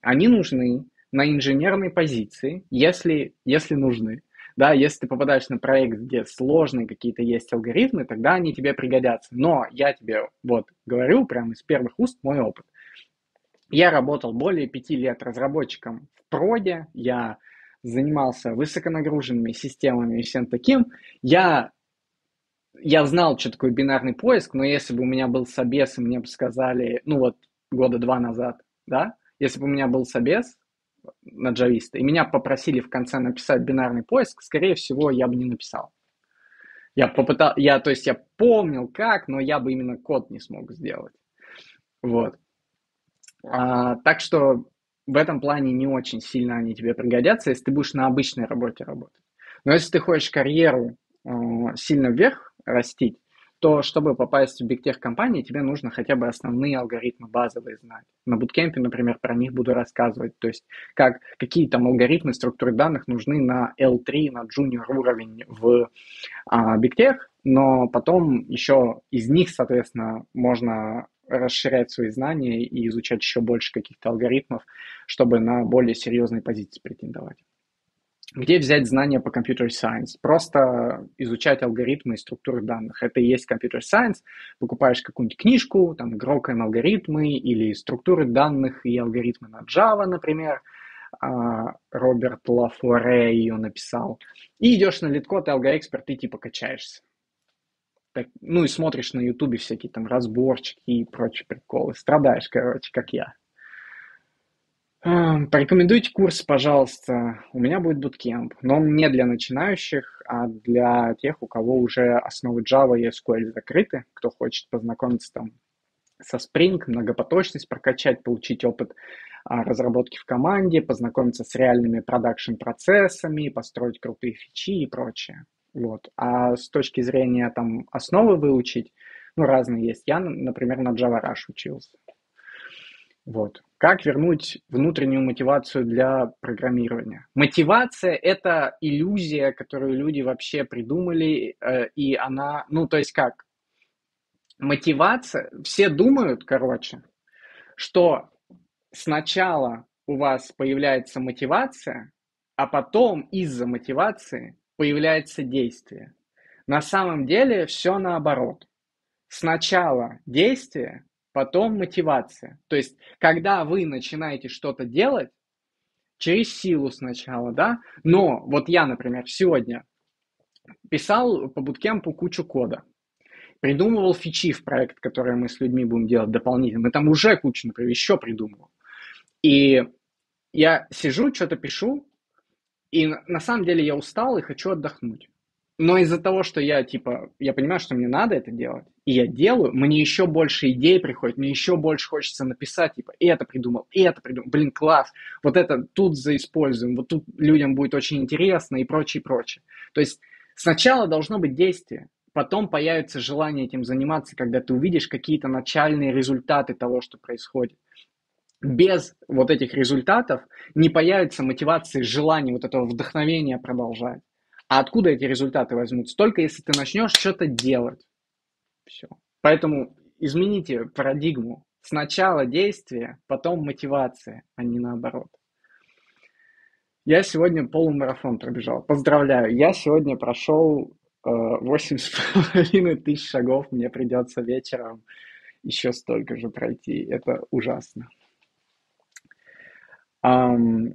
Они нужны на инженерной позиции, если, если нужны. Да, если ты попадаешь на проект, где сложные какие-то есть алгоритмы, тогда они тебе пригодятся. Но я тебе вот говорю прямо из первых уст мой опыт. Я работал более пяти лет разработчиком в проде, я занимался высоконагруженными системами и всем таким. Я, я знал, что такое бинарный поиск, но если бы у меня был собес, и мне бы сказали, ну вот года два назад, да, если бы у меня был собес, на джависта, и меня попросили в конце написать бинарный поиск, скорее всего, я бы не написал. Я попытал, я, то есть я помнил как, но я бы именно код не смог сделать. Вот. А, так что в этом плане не очень сильно они тебе пригодятся, если ты будешь на обычной работе работать. Но если ты хочешь карьеру э, сильно вверх растить, то чтобы попасть в бигтех компании, тебе нужно хотя бы основные алгоритмы базовые знать. На буткемпе, например, про них буду рассказывать. То есть как, какие там алгоритмы структуры данных нужны на L3, на junior уровень в а, бигтех, но потом еще из них, соответственно, можно расширять свои знания и изучать еще больше каких-то алгоритмов, чтобы на более серьезные позиции претендовать. Где взять знания по computer science? Просто изучать алгоритмы и структуры данных. Это и есть computer science. Покупаешь какую-нибудь книжку, там, игрок алгоритмы или структуры данных и алгоритмы на Java, например. А, Роберт Лафоре ее написал. И идешь на литкод и алгоэксперт, и типа качаешься. Так, ну и смотришь на ютубе всякие там разборчики и прочие приколы. Страдаешь, короче, как я. Порекомендуйте курс, пожалуйста. У меня будет буткемп, но он не для начинающих, а для тех, у кого уже основы Java и SQL закрыты, кто хочет познакомиться там со Spring, многопоточность прокачать, получить опыт а, разработки в команде, познакомиться с реальными продакшн-процессами, построить крутые фичи и прочее. Вот. А с точки зрения там основы выучить, ну, разные есть. Я, например, на Java Rush учился. Вот. Как вернуть внутреннюю мотивацию для программирования? Мотивация – это иллюзия, которую люди вообще придумали, э, и она, ну, то есть как? Мотивация, все думают, короче, что сначала у вас появляется мотивация, а потом из-за мотивации появляется действие. На самом деле все наоборот. Сначала действие, потом мотивация. То есть, когда вы начинаете что-то делать, через силу сначала, да, но вот я, например, сегодня писал по буткемпу кучу кода, придумывал фичи в проект, который мы с людьми будем делать дополнительно. Мы там уже кучу, например, еще придумывал. И я сижу, что-то пишу, и на самом деле я устал и хочу отдохнуть. Но из-за того, что я, типа, я понимаю, что мне надо это делать, и я делаю, мне еще больше идей приходит, мне еще больше хочется написать, типа, это придумал, это придумал, блин, класс, вот это тут заиспользуем, вот тут людям будет очень интересно и прочее, прочее. То есть сначала должно быть действие, потом появится желание этим заниматься, когда ты увидишь какие-то начальные результаты того, что происходит. Без вот этих результатов не появится мотивации, желания, вот этого вдохновения продолжать. А откуда эти результаты возьмутся? Только если ты начнешь что-то делать. Все. Поэтому измените парадигму. Сначала действие, потом мотивация, а не наоборот. Я сегодня полумарафон пробежал. Поздравляю. Я сегодня прошел э, восемь с половиной тысяч шагов. Мне придется вечером еще столько же пройти. Это ужасно. Ам,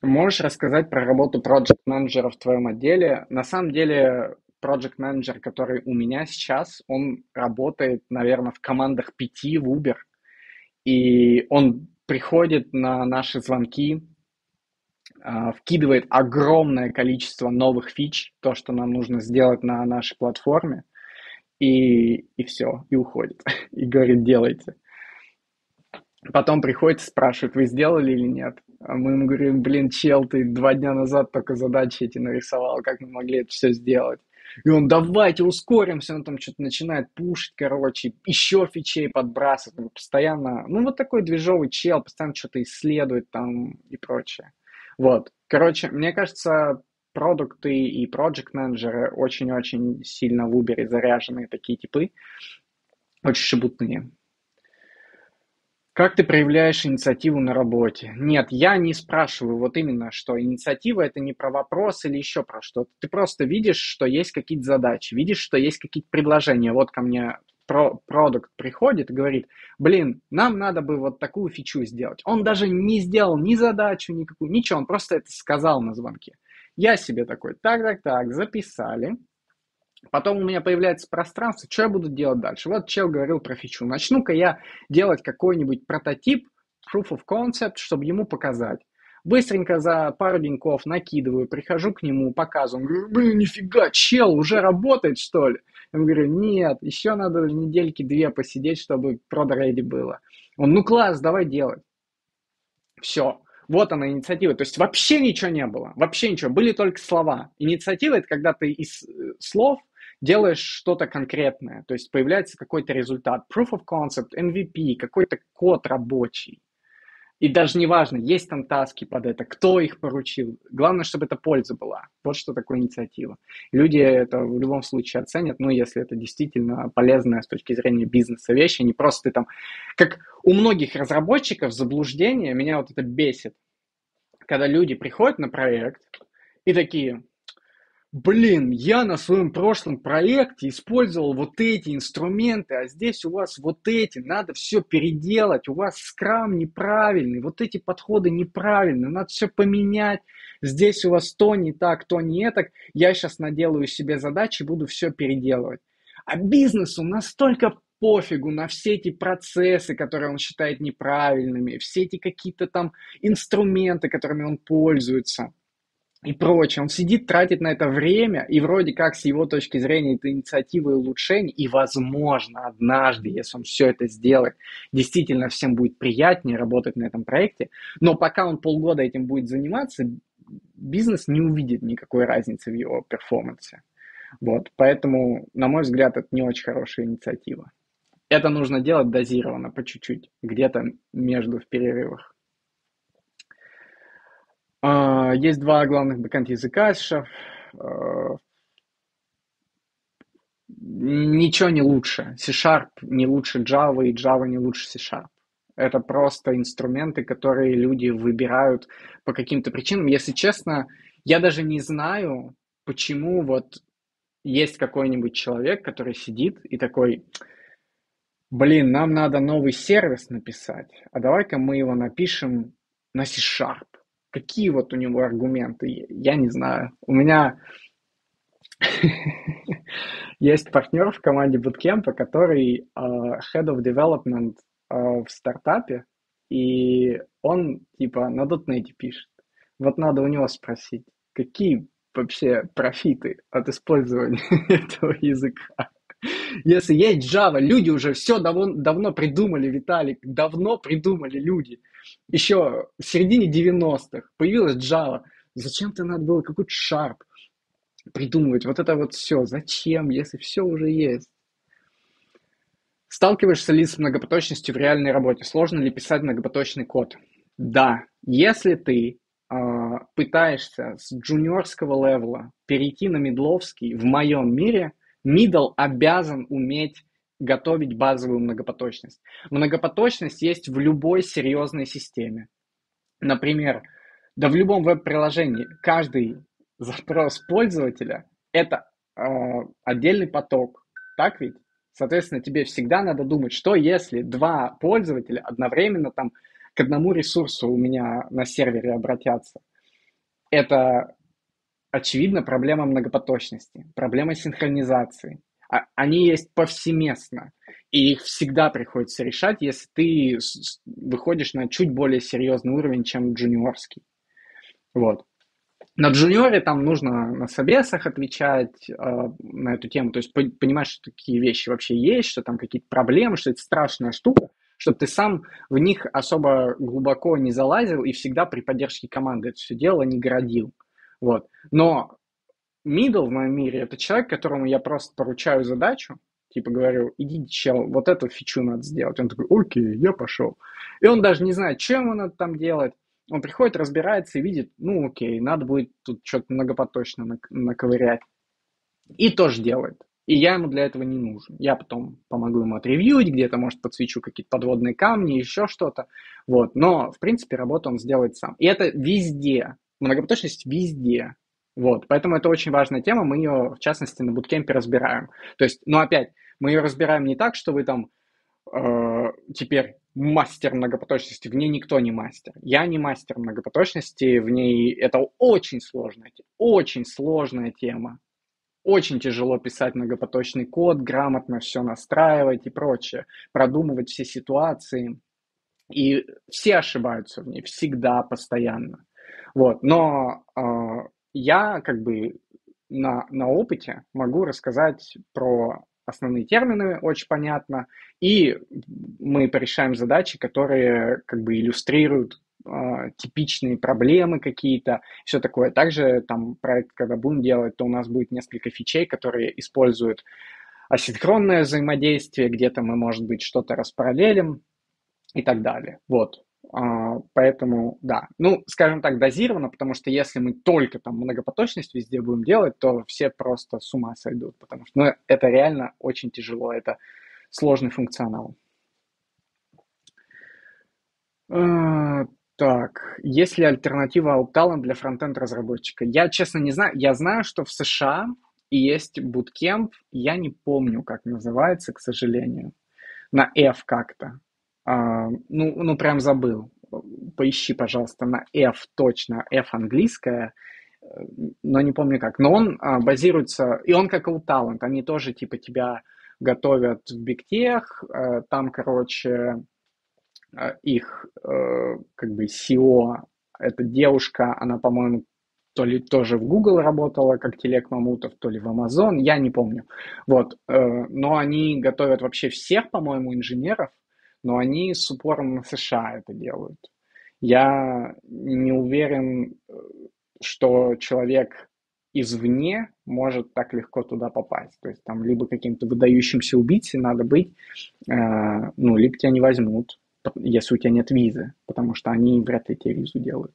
можешь рассказать про работу project менеджера в твоем отделе? На самом деле, project менеджер, который у меня сейчас, он работает, наверное, в командах пяти в Uber, и он приходит на наши звонки, а, вкидывает огромное количество новых фич, то, что нам нужно сделать на нашей платформе, и, и все, и уходит, (laughs) и говорит, делайте. Потом приходит, спрашивает, вы сделали или нет. А мы ему говорим, блин, чел, ты два дня назад только задачи эти нарисовал, как мы могли это все сделать? И он, давайте ускоримся, он там что-то начинает пушить, короче, еще фичей подбрасывать, постоянно, ну вот такой движовый чел, постоянно что-то исследует там и прочее. Вот, короче, мне кажется, продукты и проект менеджеры очень-очень сильно в Uber заряженные такие типы, очень шебутные. Как ты проявляешь инициативу на работе? Нет, я не спрашиваю вот именно, что инициатива это не про вопрос или еще про что-то. Ты просто видишь, что есть какие-то задачи, видишь, что есть какие-то предложения. Вот ко мне про продукт приходит и говорит, блин, нам надо бы вот такую фичу сделать. Он даже не сделал ни задачу, никакую, ничего, он просто это сказал на звонке. Я себе такой, так, так, так, записали, Потом у меня появляется пространство, что я буду делать дальше? Вот чел говорил про фичу. Начну-ка я делать какой-нибудь прототип, proof of concept, чтобы ему показать. Быстренько за пару деньков накидываю, прихожу к нему, показываю. Говорю, блин, нифига, чел уже работает, что ли? Я говорю, нет, еще надо недельки две посидеть, чтобы прод-рейди было. Он, ну класс, давай делать. Все, вот она инициатива. То есть вообще ничего не было. Вообще ничего. Были только слова. Инициатива – это когда ты из э, слов делаешь что-то конкретное. То есть появляется какой-то результат. Proof of concept, MVP, какой-то код рабочий. И даже не важно, есть там таски под это, кто их поручил. Главное, чтобы это польза была. Вот что такое инициатива. Люди это в любом случае оценят, ну, если это действительно полезная с точки зрения бизнеса вещь, а не просто ты там... Как у многих разработчиков заблуждение, меня вот это бесит, когда люди приходят на проект и такие, блин, я на своем прошлом проекте использовал вот эти инструменты, а здесь у вас вот эти, надо все переделать, у вас скрам неправильный, вот эти подходы неправильные, надо все поменять, здесь у вас то не так, то не так, я сейчас наделаю себе задачи, буду все переделывать. А бизнесу настолько пофигу на все эти процессы, которые он считает неправильными, все эти какие-то там инструменты, которыми он пользуется – и прочее. Он сидит, тратит на это время, и вроде как с его точки зрения это инициатива и улучшение, и возможно однажды, если он все это сделает, действительно всем будет приятнее работать на этом проекте, но пока он полгода этим будет заниматься, бизнес не увидит никакой разницы в его перформансе. Вот, поэтому, на мой взгляд, это не очень хорошая инициатива. Это нужно делать дозированно, по чуть-чуть, где-то между в перерывах. А, есть два главных бэкэнд языка. А, ничего не лучше. C-Sharp не лучше Java, и Java не лучше C-Sharp. Это просто инструменты, которые люди выбирают по каким-то причинам. Если честно, я даже не знаю, почему вот есть какой-нибудь человек, который сидит и такой, блин, нам надо новый сервис написать, а давай-ка мы его напишем на C-Sharp какие вот у него аргументы, я не знаю. У меня (laughs) есть партнер в команде Bootcamp, который uh, Head of Development uh, в стартапе, и он типа на .NET пишет. Вот надо у него спросить, какие вообще профиты от использования (laughs) этого языка. Если есть Java, люди уже все давно, давно придумали, Виталик, давно придумали люди. Еще в середине 90-х появилась Java. Зачем-то надо было какой-то Sharp придумывать. Вот это вот все. Зачем, если все уже есть? Сталкиваешься ли с многопоточностью в реальной работе? Сложно ли писать многопоточный код? Да. Если ты э, пытаешься с джуниорского левела перейти на медловский в моем мире – Middle обязан уметь готовить базовую многопоточность. Многопоточность есть в любой серьезной системе. Например, да в любом веб-приложении каждый запрос пользователя – это э, отдельный поток. Так ведь? Соответственно, тебе всегда надо думать, что если два пользователя одновременно там к одному ресурсу у меня на сервере обратятся. Это, очевидно, проблема многопоточности, проблема синхронизации. А, они есть повсеместно, и их всегда приходится решать, если ты выходишь на чуть более серьезный уровень, чем джуниорский. Вот. На джуниоре там нужно на собесах отвечать э, на эту тему, то есть понимать, что такие вещи вообще есть, что там какие-то проблемы, что это страшная штука, чтобы ты сам в них особо глубоко не залазил и всегда при поддержке команды это все дело не городил. Вот. Но middle в моем мире это человек, которому я просто поручаю задачу, типа говорю, иди, чел, вот эту фичу надо сделать. Он такой, окей, я пошел. И он даже не знает, чем он это там делает. Он приходит, разбирается и видит, ну окей, надо будет тут что-то многопоточно наковырять. И тоже делает. И я ему для этого не нужен. Я потом помогу ему отревьюить, где-то, может, подсвечу какие-то подводные камни, еще что-то. Вот. Но, в принципе, работу он сделает сам. И это везде. Многопоточность везде. Вот. Поэтому это очень важная тема. Мы ее, в частности, на буткемпе разбираем. То есть, ну, опять, мы ее разбираем не так, что вы там э, теперь мастер многопоточности, в ней никто не мастер. Я не мастер многопоточности, в ней это очень сложная, очень сложная тема. Очень тяжело писать многопоточный код, грамотно все настраивать и прочее, продумывать все ситуации. И все ошибаются в ней, всегда, постоянно. Вот. Но э, я как бы на, на опыте могу рассказать про основные термины очень понятно, и мы порешаем задачи, которые как бы иллюстрируют э, типичные проблемы какие-то, все такое. Также там проект, когда будем делать, то у нас будет несколько фичей, которые используют асинхронное взаимодействие, где-то мы, может быть, что-то распараллелим и так далее. Вот. А, поэтому, да, ну, скажем так, дозировано, потому что если мы только там многопоточность везде будем делать, то все просто с ума сойдут, потому что ну, это реально очень тяжело, это сложный функционал. А, так, есть ли альтернатива Outtalent для фронтенд разработчика? Я, честно, не знаю. Я знаю, что в США есть bootcamp, я не помню, как называется, к сожалению, на F как-то. А, ну, ну, прям забыл. Поищи, пожалуйста, на F точно, F английская, но не помню как. Но он а, базируется, и он как Talent, они тоже типа тебя готовят в бигтех, а, там, короче, а, их как бы SEO, эта девушка, она, по-моему, то ли тоже в Google работала, как Телек Мамутов, то ли в Amazon, я не помню. Вот, э, но они готовят вообще всех, по-моему, инженеров, но они с упором на США это делают. Я не уверен, что человек извне может так легко туда попасть. То есть там либо каким-то выдающимся убийцей надо быть, э, ну, либо тебя не возьмут, если у тебя нет визы, потому что они вряд ли тебе визу делают.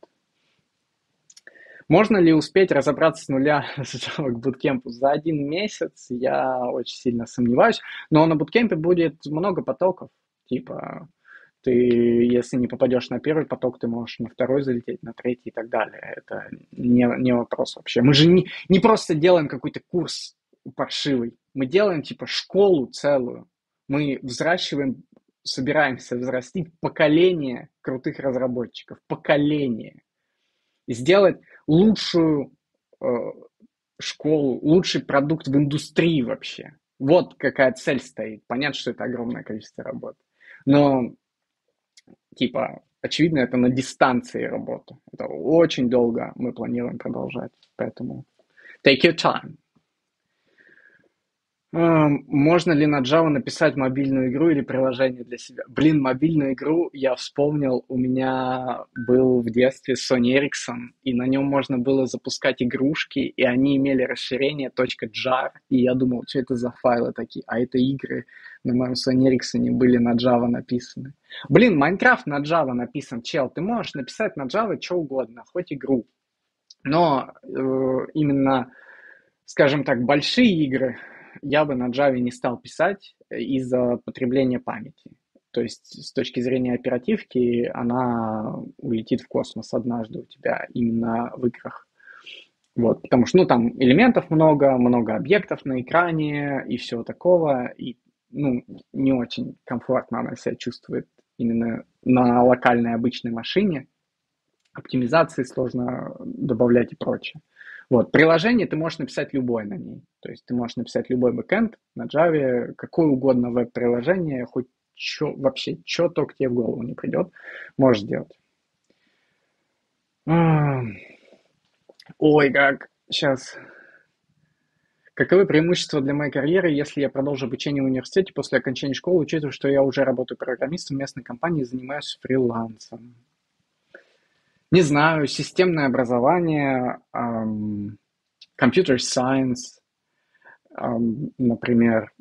Можно ли успеть разобраться с нуля (laughs) к буткемпу за один месяц? Я очень сильно сомневаюсь. Но на буткемпе будет много потоков. Типа, ты, если не попадешь на первый поток, ты можешь на второй залететь, на третий и так далее. Это не, не вопрос вообще. Мы же не, не просто делаем какой-то курс паршивый. Мы делаем, типа, школу целую. Мы взращиваем, собираемся взрастить поколение крутых разработчиков. Поколение. И сделать лучшую э, школу, лучший продукт в индустрии вообще. Вот какая цель стоит. Понятно, что это огромное количество работы. Но, типа, очевидно, это на дистанции работа. Это очень долго мы планируем продолжать. Поэтому take your time. Можно ли на Java написать мобильную игру или приложение для себя? Блин, мобильную игру я вспомнил, у меня был в детстве Sony Ericsson, и на нем можно было запускать игрушки, и они имели расширение .jar, и я думал, что это за файлы такие, а это игры на моем Sony Ericsson были на Java написаны. Блин, Майнкрафт на Java написан, чел, ты можешь написать на Java что угодно, хоть игру, но э, именно, скажем так, большие игры я бы на Java не стал писать из-за потребления памяти. То есть с точки зрения оперативки она улетит в космос однажды у тебя именно в играх. Вот, потому что, ну, там элементов много, много объектов на экране и всего такого, и, ну, не очень комфортно она себя чувствует именно на локальной обычной машине. Оптимизации сложно добавлять и прочее. Вот, приложение ты можешь написать любое на ней. То есть ты можешь написать любой бэкэнд на Java, какое угодно веб-приложение, хоть чё, вообще, что только тебе в голову не придет, можешь сделать. Ой, как сейчас Каковы преимущества для моей карьеры, если я продолжу обучение в университете после окончания школы, учитывая, что я уже работаю программистом в местной компании и занимаюсь фрилансом? Не знаю, системное образование, компьютер um, science, um, например.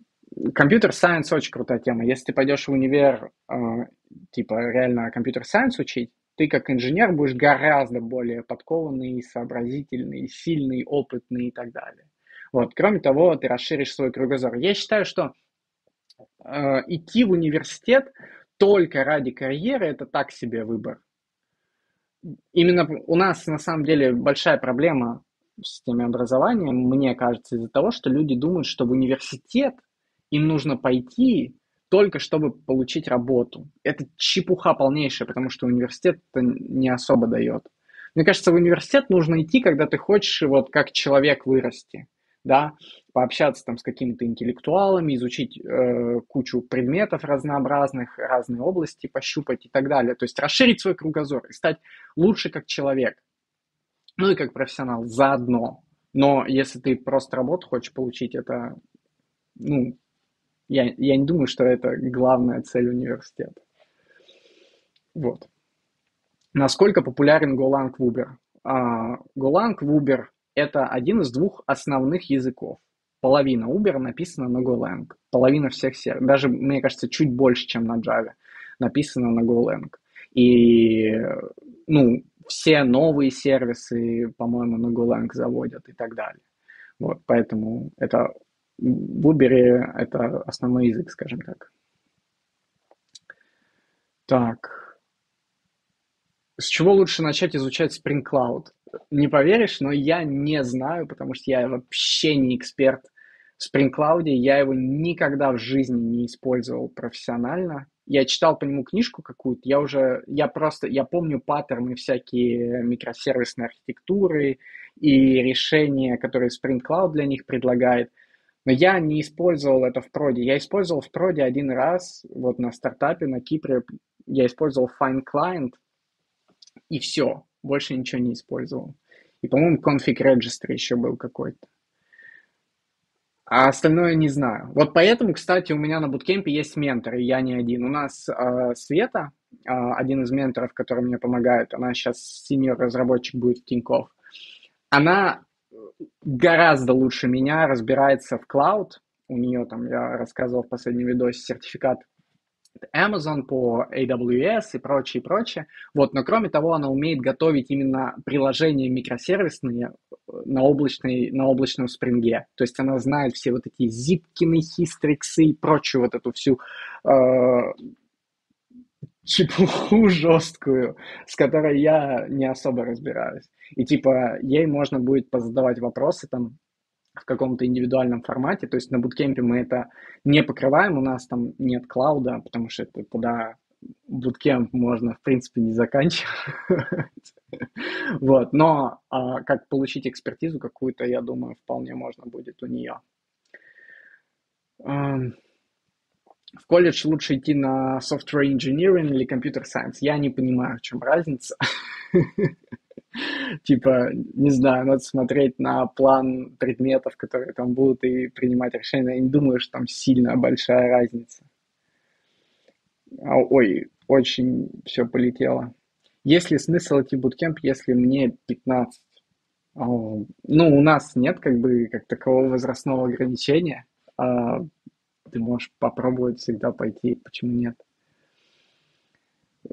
Компьютер science очень крутая тема. Если ты пойдешь в универ, uh, типа реально компьютер science учить, ты как инженер будешь гораздо более подкованный, сообразительный, сильный, опытный и так далее. Вот. Кроме того, ты расширишь свой кругозор. Я считаю, что э, идти в университет только ради карьеры – это так себе выбор. Именно у нас на самом деле большая проблема в системе образования, мне кажется, из-за того, что люди думают, что в университет им нужно пойти только чтобы получить работу. Это чепуха полнейшая, потому что университет это не особо дает. Мне кажется, в университет нужно идти, когда ты хочешь вот как человек вырасти да, пообщаться там с какими-то интеллектуалами, изучить э, кучу предметов разнообразных, разные области пощупать и так далее. То есть расширить свой кругозор и стать лучше как человек, ну и как профессионал заодно. Но если ты просто работу хочешь получить, это, ну, я, я не думаю, что это главная цель университета. Вот. Насколько популярен Golang в Uber? Uh, Golang в Uber это один из двух основных языков. Половина Uber написана на Golang. Половина всех сервисов, даже, мне кажется, чуть больше, чем на Java, написано на Golang. И, ну, все новые сервисы, по-моему, на Golang заводят и так далее. Вот, поэтому это в Uber это основной язык, скажем так. Так. С чего лучше начать изучать Spring Cloud? Не поверишь, но я не знаю, потому что я вообще не эксперт в Spring Cloud, я его никогда в жизни не использовал профессионально. Я читал по нему книжку какую-то, я уже, я просто, я помню паттерны всякие микросервисной архитектуры и решения, которые Spring Cloud для них предлагает, но я не использовал это в проде. Я использовал в проде один раз, вот на стартапе на Кипре, я использовал Fine Client, и все больше ничего не использовал. И, по-моему, config registry еще был какой-то. А остальное не знаю. Вот поэтому, кстати, у меня на буткемпе есть менторы, я не один. У нас э, Света, э, один из менторов, который мне помогает, она сейчас синьор разработчик будет в Тинькофф. Она гораздо лучше меня разбирается в клауд. У нее там, я рассказывал в последнем видосе, сертификат Amazon, по AWS и прочее, прочее. Вот, но кроме того, она умеет готовить именно приложения микросервисные э, на, облачной, на облачном спринге. То есть она знает все вот эти зипкины, хистриксы и прочую вот эту всю э, чепуху жесткую, с которой я не особо разбираюсь. И типа ей можно будет позадавать вопросы там, в каком-то индивидуальном формате. То есть на буткемпе мы это не покрываем, у нас там нет клауда, потому что это туда буткемп можно, в принципе, не заканчивать. (laughs) Вот, но а, как получить экспертизу какую-то, я думаю, вполне можно будет у нее. В колледж лучше идти на software engineering или computer science. Я не понимаю, в чем разница. (laughs) Типа, не знаю, надо смотреть на план предметов, которые там будут, и принимать решения. Я не думаю, что там сильно большая разница. А, ой, очень все полетело. Есть ли смысл идти в буткемп, если мне 15? Ну, у нас нет как бы как такового возрастного ограничения. Ты можешь попробовать всегда пойти, почему нет?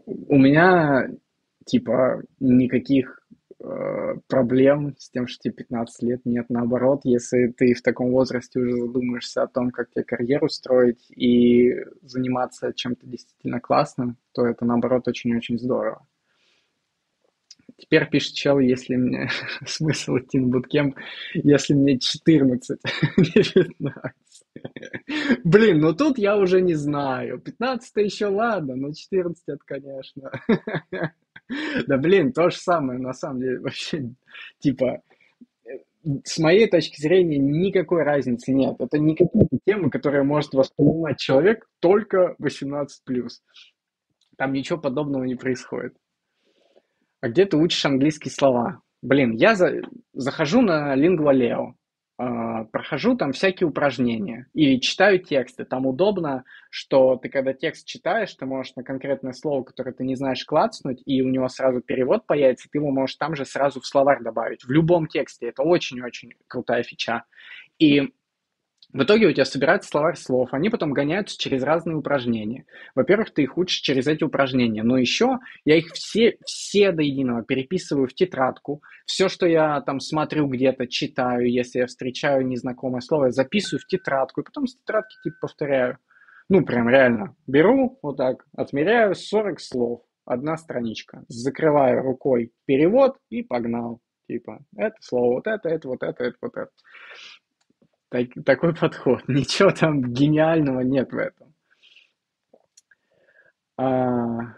У меня типа никаких э, проблем с тем, что тебе 15 лет нет. Наоборот, если ты в таком возрасте уже задумаешься о том, как тебе карьеру строить и заниматься чем-то действительно классным, то это, наоборот, очень-очень здорово. Теперь пишет чел, если мне (laughs) смысл идти на буткемп, если мне 14, не 15. Блин, ну тут я уже не знаю. 15 еще ладно, но 14 это, конечно. Да блин, то же самое, на самом деле, вообще, типа, с моей точки зрения, никакой разницы нет. Это не какие-то темы, которые может воспринимать человек только 18+. Там ничего подобного не происходит. А где ты учишь английские слова? Блин, я за... захожу на Lingua а, прохожу там всякие упражнения или читаю тексты. Там удобно, что ты когда текст читаешь, ты можешь на конкретное слово, которое ты не знаешь, клацнуть, и у него сразу перевод появится, ты его можешь там же сразу в словарь добавить. В любом тексте. Это очень-очень крутая фича. И в итоге у тебя собирается словарь слов, они потом гоняются через разные упражнения. Во-первых, ты их учишь через эти упражнения, но еще я их все, все до единого переписываю в тетрадку. Все, что я там смотрю где-то, читаю, если я встречаю незнакомое слово, я записываю в тетрадку, и потом с тетрадки типа повторяю. Ну, прям реально. Беру вот так, отмеряю 40 слов, одна страничка. Закрываю рукой перевод и погнал. Типа, это слово, вот это, это, вот это, это, вот это. Так, такой подход. (laughs) Ничего там гениального нет в этом. А...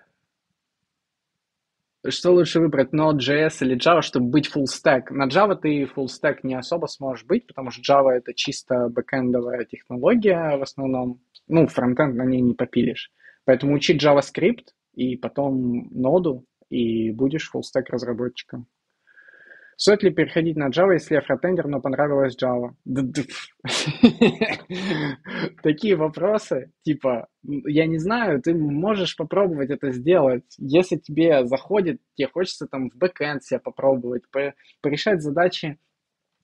Что лучше выбрать, Node.js или Java, чтобы быть full stack? На Java ты full stack не особо сможешь быть, потому что Java это чисто бэкэндовая технология в основном. Ну, фронтенд на ней не попилишь. Поэтому учи JavaScript и потом ноду, и будешь full stack разработчиком. Стоит ли переходить на Java, если я фронтендер, но понравилась Java? (laughs) Такие вопросы, типа, я не знаю, ты можешь попробовать это сделать. Если тебе заходит, тебе хочется там в бэкэнд себя попробовать, порешать задачи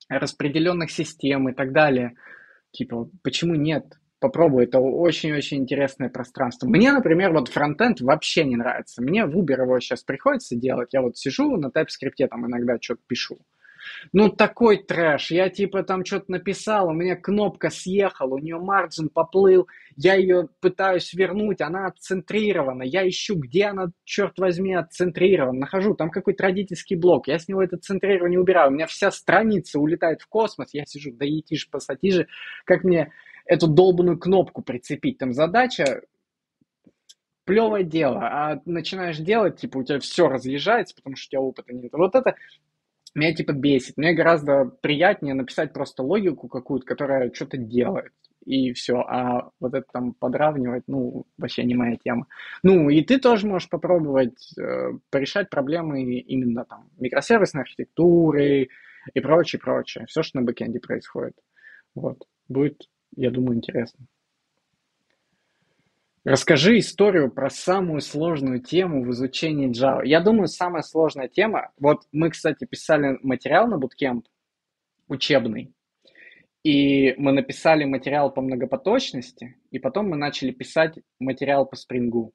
распределенных систем и так далее. Типа, почему нет? Попробуй, это очень-очень интересное пространство. Мне, например, вот фронтенд вообще не нравится. Мне в Uber его сейчас приходится делать. Я вот сижу на TypeScript, там иногда что-то пишу. Ну, такой трэш. Я типа там что-то написал, у меня кнопка съехала, у нее марджин поплыл, я ее пытаюсь вернуть, она отцентрирована. Я ищу, где она, черт возьми, отцентрирована. Нахожу, там какой-то родительский блок, я с него это центрирование убираю. У меня вся страница улетает в космос, я сижу, да идти же, посади же, как мне эту долбанную кнопку прицепить. Там задача плевое дело, а начинаешь делать, типа, у тебя все разъезжается, потому что у тебя опыта нет. Вот это меня, типа, бесит. Мне гораздо приятнее написать просто логику какую-то, которая что-то делает, и все. А вот это там подравнивать, ну, вообще не моя тема. Ну, и ты тоже можешь попробовать э, порешать проблемы именно там микросервисной архитектуры и прочее, прочее. Все, что на бэкэнде происходит. Вот. Будет я думаю, интересно. Расскажи историю про самую сложную тему в изучении Java. Я думаю, самая сложная тема, вот мы, кстати, писали материал на Bootcamp, учебный, и мы написали материал по многопоточности, и потом мы начали писать материал по спрингу.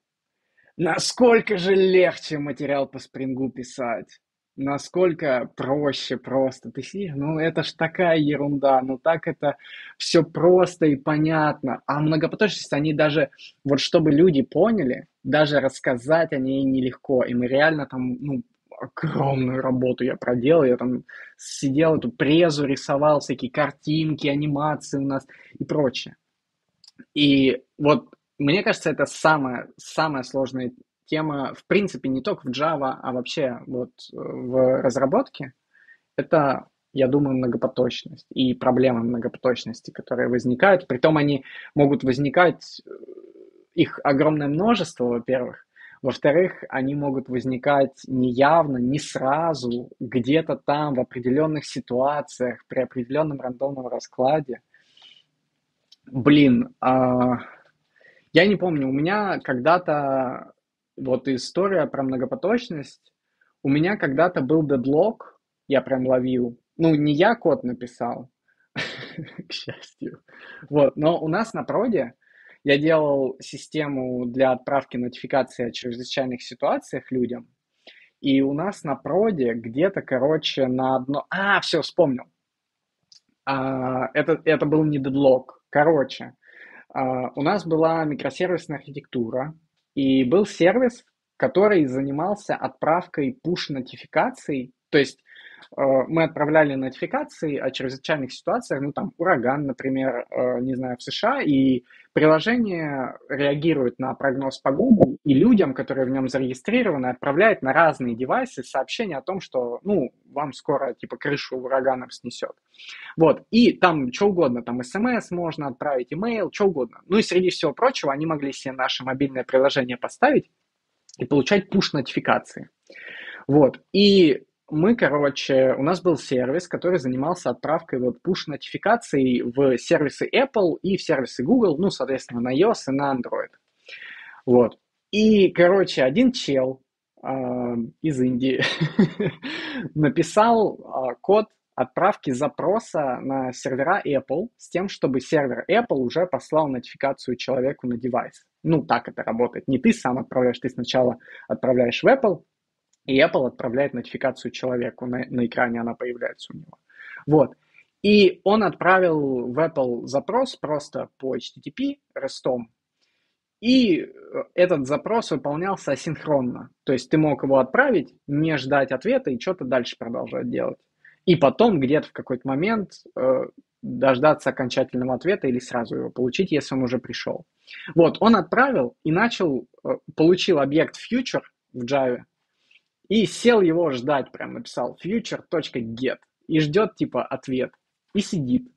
Насколько же легче материал по спрингу писать? Насколько проще просто. Ты сидишь, ну это ж такая ерунда, ну так это все просто и понятно. А многопоточность, они даже, вот чтобы люди поняли, даже рассказать о ней нелегко. И мы реально там, ну, огромную работу я проделал. Я там сидел, эту презу рисовал, всякие картинки, анимации у нас и прочее. И вот мне кажется, это самая, самая сложная тема, в принципе, не только в Java, а вообще вот э, в разработке, это, я думаю, многопоточность и проблемы многопоточности, которые возникают. Притом они могут возникать, э, их огромное множество, во-первых. Во-вторых, они могут возникать неявно, не сразу, где-то там, в определенных ситуациях, при определенном рандомном раскладе. Блин, а... я не помню, у меня когда-то вот история про многопоточность. У меня когда-то был дедлог, я прям ловил. Ну, не я код написал, (laughs) к счастью. Вот, но у нас на проде я делал систему для отправки нотификации о чрезвычайных ситуациях людям. И у нас на проде где-то, короче, на одно... А, все, вспомнил. А, это, это был не дедлог. Короче, а, у нас была микросервисная архитектура, и был сервис, который занимался отправкой push-нотификаций. То есть мы отправляли нотификации о чрезвычайных ситуациях, ну там ураган, например, э, не знаю, в США, и приложение реагирует на прогноз погоды, и людям, которые в нем зарегистрированы, отправляет на разные девайсы сообщение о том, что, ну, вам скоро, типа, крышу ураганом снесет. Вот, и там что угодно, там смс можно отправить, имейл, что угодно. Ну и среди всего прочего, они могли себе наше мобильное приложение поставить и получать пуш-нотификации. Вот, и мы, короче, у нас был сервис, который занимался отправкой вот push-нотификаций в сервисы Apple и в сервисы Google, ну, соответственно, на iOS и на Android. Вот. И, короче, один чел э, из Индии (laughs) написал э, код отправки запроса на сервера Apple с тем, чтобы сервер Apple уже послал нотификацию человеку на девайс. Ну, так это работает. Не ты сам отправляешь, ты сначала отправляешь в Apple, и Apple отправляет нотификацию человеку, на, на экране она появляется у него. Вот. И он отправил в Apple запрос просто по HTTP рестом, и этот запрос выполнялся асинхронно. То есть ты мог его отправить, не ждать ответа и что-то дальше продолжать делать. И потом где-то в какой-то момент э, дождаться окончательного ответа или сразу его получить, если он уже пришел. Вот, он отправил и начал, э, получил объект future в Java, и сел его ждать, прям написал future.get и ждет типа ответ. И сидит.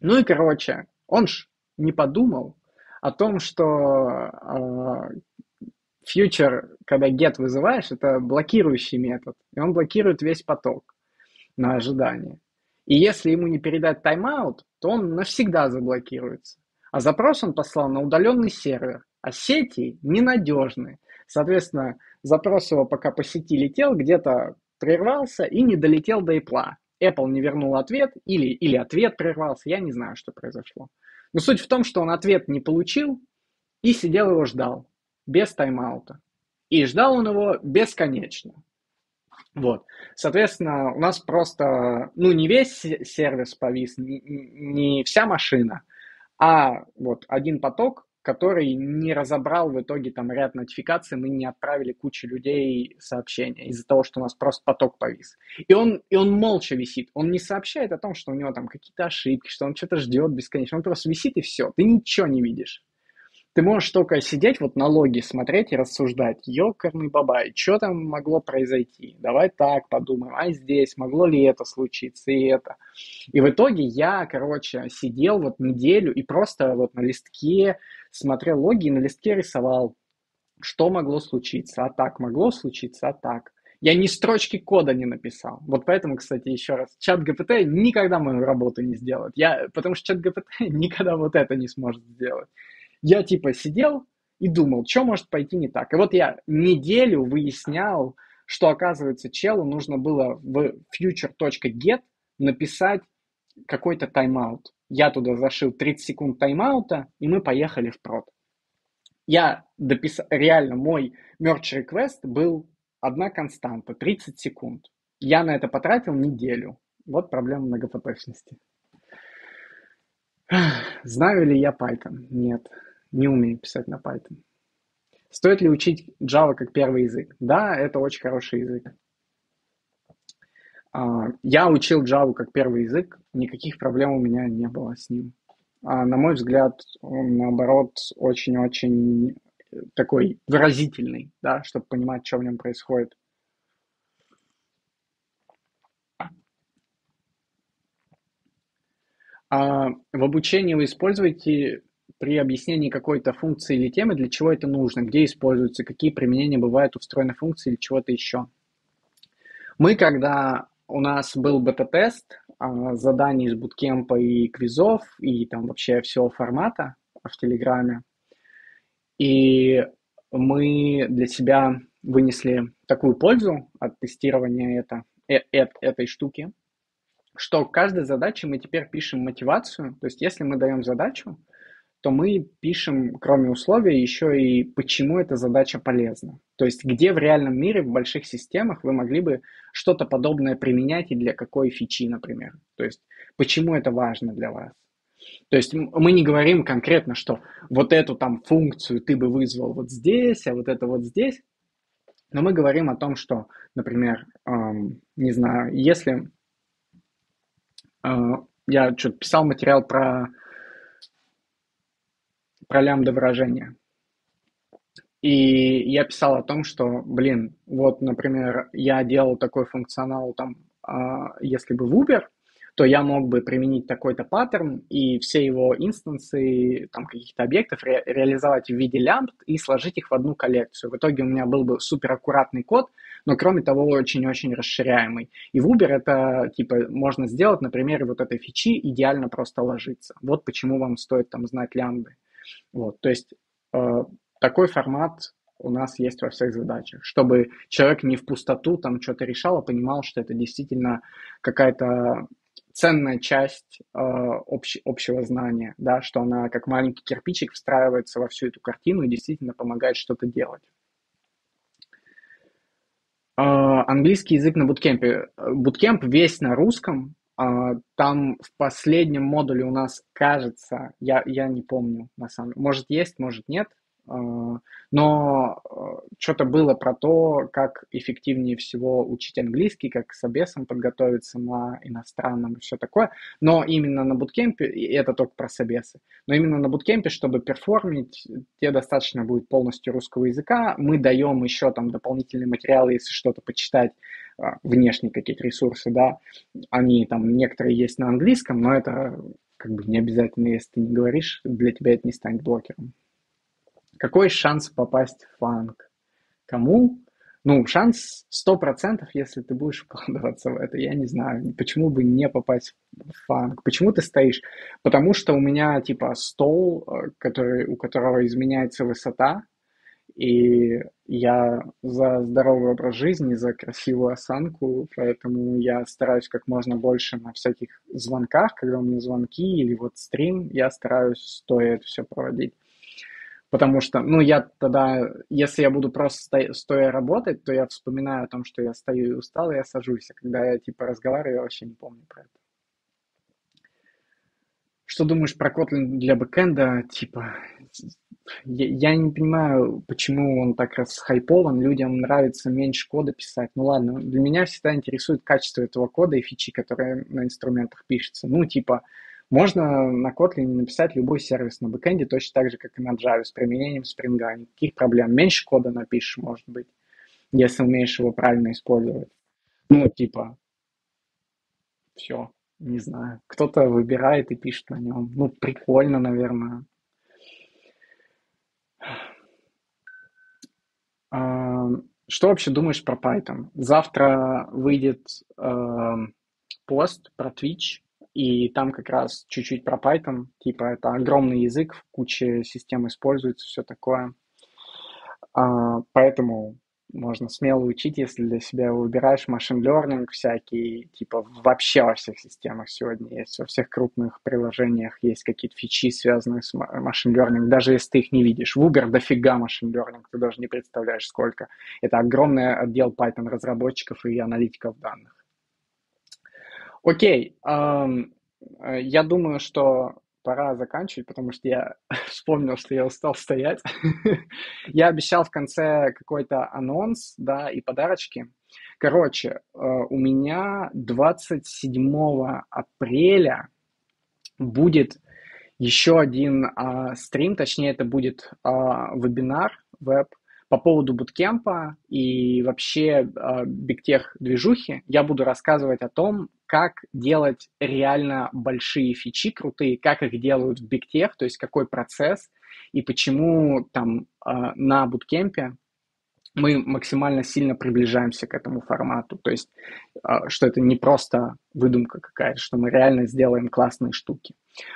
Ну и короче, он ж не подумал о том, что э, future, когда get вызываешь, это блокирующий метод. И он блокирует весь поток на ожидание. И если ему не передать тайм-аут, то он навсегда заблокируется. А запрос он послал на удаленный сервер, а сети ненадежны. Соответственно, запрос его пока по сети летел, где-то прервался и не долетел до Apple. Apple не вернул ответ или, или ответ прервался, я не знаю, что произошло. Но суть в том, что он ответ не получил и сидел его ждал, без тайм-аута. И ждал он его бесконечно. Вот. Соответственно, у нас просто, ну, не весь сервис повис, не, не вся машина, а вот один поток, который не разобрал в итоге там ряд нотификаций, мы не отправили куче людей сообщения из-за того, что у нас просто поток повис. И он, и он молча висит, он не сообщает о том, что у него там какие-то ошибки, что он что-то ждет бесконечно, он просто висит и все, ты ничего не видишь. Ты можешь только сидеть вот на логи смотреть и рассуждать, ёкарный бабай, что там могло произойти? Давай так подумаем, а здесь могло ли это случиться и это. И в итоге я, короче, сидел вот неделю и просто вот на листке смотрел логи и на листке рисовал, что могло случиться, а так могло случиться, а так. Я ни строчки кода не написал. Вот поэтому, кстати, еще раз, чат ГПТ никогда мою работу не сделает. Я, потому что чат ГПТ (laughs) никогда вот это не сможет сделать я типа сидел и думал, что может пойти не так. И вот я неделю выяснял, что, оказывается, челу нужно было в future.get написать какой-то тайм-аут. Я туда зашил 30 секунд тайм-аута, и мы поехали в прод. Я дописал, реально, мой merge request был одна константа, 30 секунд. Я на это потратил неделю. Вот проблема многопоточности. Знаю ли я Python? Нет не умею писать на Python. Стоит ли учить Java как первый язык? Да, это очень хороший язык. А, я учил Java как первый язык, никаких проблем у меня не было с ним. А, на мой взгляд, он, наоборот, очень-очень такой выразительный, да, чтобы понимать, что в нем происходит. А в обучении вы используете при объяснении какой-то функции или темы, для чего это нужно, где используется, какие применения бывают у встроенной функции или чего-то еще. Мы, когда у нас был бета-тест а, заданий из буткемпа и квизов, и там вообще всего формата в Телеграме, и мы для себя вынесли такую пользу от тестирования это, э, э, этой штуки, что к каждой задаче мы теперь пишем мотивацию. То есть если мы даем задачу, то мы пишем, кроме условий, еще и почему эта задача полезна. То есть где в реальном мире, в больших системах вы могли бы что-то подобное применять и для какой фичи, например. То есть почему это важно для вас. То есть мы не говорим конкретно, что вот эту там функцию ты бы вызвал вот здесь, а вот это вот здесь. Но мы говорим о том, что, например, эм, не знаю, если э, я что-то писал материал про, про лямбда выражения, и я писал о том, что, блин, вот, например, я делал такой функционал там, э, если бы в Uber, то я мог бы применить такой-то паттерн и все его инстансы там, каких-то объектов ре- реализовать в виде лямбд и сложить их в одну коллекцию. В итоге у меня был бы супер аккуратный код, но кроме того очень-очень расширяемый. И в Uber это типа можно сделать на примере вот этой фичи идеально просто ложиться. Вот почему вам стоит там знать лямбды. Вот, то есть э, такой формат у нас есть во всех задачах, чтобы человек не в пустоту там что-то решал, а понимал, что это действительно какая-то ценная часть э, общ, общего знания, да, что она как маленький кирпичик встраивается во всю эту картину и действительно помогает что-то делать. Э, английский язык на буткемпе. Буткемп весь на русском. Э, там в последнем модуле у нас, кажется, я, я не помню на самом деле, может есть, может нет, а, но э, что-то было про то, как эффективнее всего учить английский, как с обесом подготовиться на иностранном и все такое. Но именно на буткемпе, и это только про собесы, но именно на буткемпе, чтобы перформить, тебе достаточно будет полностью русского языка. Мы даем еще там дополнительные материалы, если что-то почитать, а, внешние какие-то ресурсы, да, они там некоторые есть на английском, но это как бы не обязательно, если ты не говоришь, для тебя это не станет блокером. Какой шанс попасть в фанк? Кому? Ну, шанс 100%, если ты будешь (laughs) вкладываться в это. Я не знаю, почему бы не попасть в фанк. Почему ты стоишь? Потому что у меня, типа, стол, э, который, у которого изменяется высота, и я за здоровый образ жизни, за красивую осанку, поэтому я стараюсь как можно больше на всяких звонках, когда у меня звонки или вот стрим, я стараюсь стоя это все проводить. Потому что, ну, я тогда, если я буду просто сто, стоя работать, то я вспоминаю о том, что я стою и устал, и я сажусь. А когда я, типа, разговариваю, я вообще не помню про это. Что думаешь про Kotlin для бэкэнда? Типа, я, я не понимаю, почему он так расхайпован. Людям нравится меньше кода писать. Ну ладно, для меня всегда интересует качество этого кода и фичи, которые на инструментах пишутся. Ну, типа, можно на Kotlin написать любой сервис на бэкэнде точно так же, как и на Java, с применением спринга. Никаких проблем. Меньше кода напишешь, может быть, если умеешь его правильно использовать. Ну, типа, все, не знаю. Кто-то выбирает и пишет на нем. Ну, прикольно, наверное. А, что вообще думаешь про Python? Завтра выйдет э, пост про Twitch, и там как раз чуть-чуть про Python, типа это огромный язык, в куче систем используется, все такое. А, поэтому можно смело учить, если для себя выбираешь машин learning всякий, типа вообще во всех системах сегодня есть, во всех крупных приложениях есть какие-то фичи, связанные с машин learning, даже если ты их не видишь. В Uber дофига машин learning, ты даже не представляешь сколько. Это огромный отдел Python разработчиков и аналитиков данных. Окей, эм, я думаю, что пора заканчивать, потому что я (laughs) вспомнил, что я устал стоять. (laughs) я обещал в конце какой-то анонс, да, и подарочки. Короче, э, у меня 27 апреля будет еще один э, стрим, точнее это будет э, вебинар веб по поводу буткемпа и вообще э, бигтех движухи. Я буду рассказывать о том, как делать реально большие фичи крутые, как их делают в бигтех, то есть какой процесс и почему там э, на буткемпе мы максимально сильно приближаемся к этому формату. То есть, э, что это не просто выдумка какая-то, что мы реально сделаем классные штуки.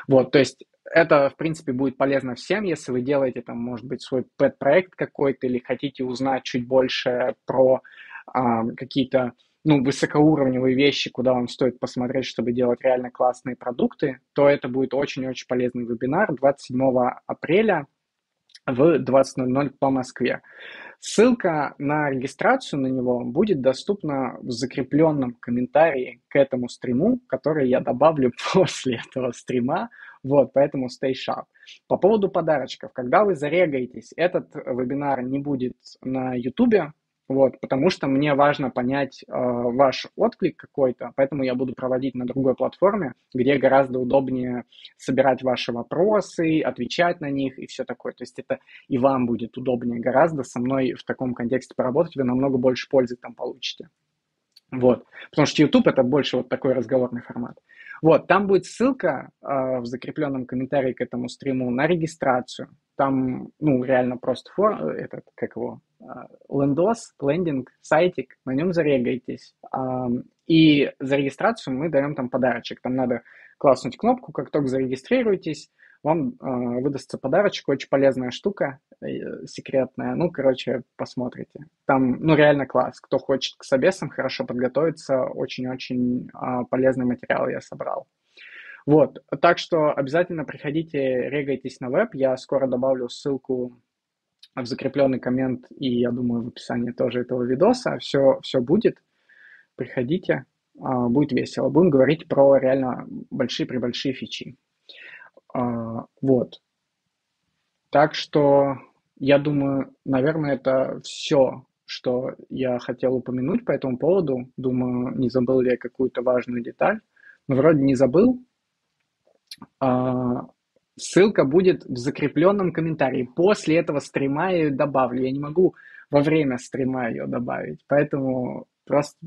Вот, то есть это, в принципе, будет полезно всем, если вы делаете там, может быть, свой пэт-проект какой-то или хотите узнать чуть больше про а, какие-то ну, высокоуровневые вещи, куда вам стоит посмотреть, чтобы делать реально классные продукты, то это будет очень-очень полезный вебинар 27 апреля в 20.00 по Москве. Ссылка на регистрацию на него будет доступна в закрепленном комментарии к этому стриму, который я добавлю (laughs) после этого стрима. Вот, поэтому stay sharp. По поводу подарочков. Когда вы зарегаетесь, этот вебинар не будет на YouTube, Вот, потому что мне важно понять э, ваш отклик какой-то, поэтому я буду проводить на другой платформе, где гораздо удобнее собирать ваши вопросы, отвечать на них и все такое. То есть это и вам будет удобнее гораздо со мной в таком контексте поработать, вы намного больше пользы там получите. Вот, потому что YouTube это больше вот такой разговорный формат. Вот, там будет ссылка э, в закрепленном комментарии к этому стриму на регистрацию. Там, ну, реально просто фор, этот, как его, э, лендос, лендинг, сайтик, на нем зарегайтесь. Э, и за регистрацию мы даем там подарочек. Там надо класснуть кнопку, как только зарегистрируетесь, вам э, выдастся подарочек, очень полезная штука, э, секретная. Ну, короче, посмотрите. Там, ну, реально класс. Кто хочет к собесам хорошо подготовиться, очень-очень э, полезный материал я собрал. Вот, так что обязательно приходите, регайтесь на веб. Я скоро добавлю ссылку в закрепленный коммент и, я думаю, в описании тоже этого видоса. Все, все будет. Приходите, будет весело. Будем говорить про реально большие-пребольшие фичи. А, вот. Так что я думаю, наверное, это все, что я хотел упомянуть по этому поводу. Думаю, не забыл ли я какую-то важную деталь. Но вроде не забыл. А, ссылка будет в закрепленном комментарии. После этого стрима я ее добавлю. Я не могу во время стрима ее добавить. Поэтому просто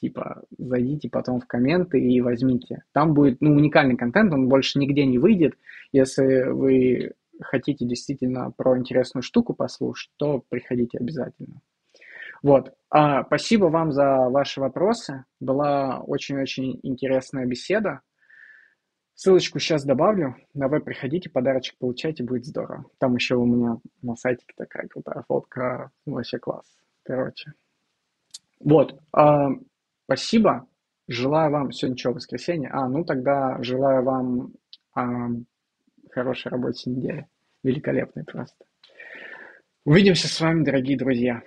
типа, зайдите потом в комменты и возьмите. Там будет, ну, уникальный контент, он больше нигде не выйдет. Если вы хотите действительно про интересную штуку послушать, то приходите обязательно. Вот. А, спасибо вам за ваши вопросы. Была очень-очень интересная беседа. Ссылочку сейчас добавлю. Веб приходите, подарочек получайте, будет здорово. Там еще у меня на сайте такая крутая фотка. Вообще класс. Короче. Вот. А, Спасибо. Желаю вам сегодня что, воскресенье? А, ну тогда желаю вам а, хорошей рабочей недели. Великолепной просто. Увидимся с вами, дорогие друзья.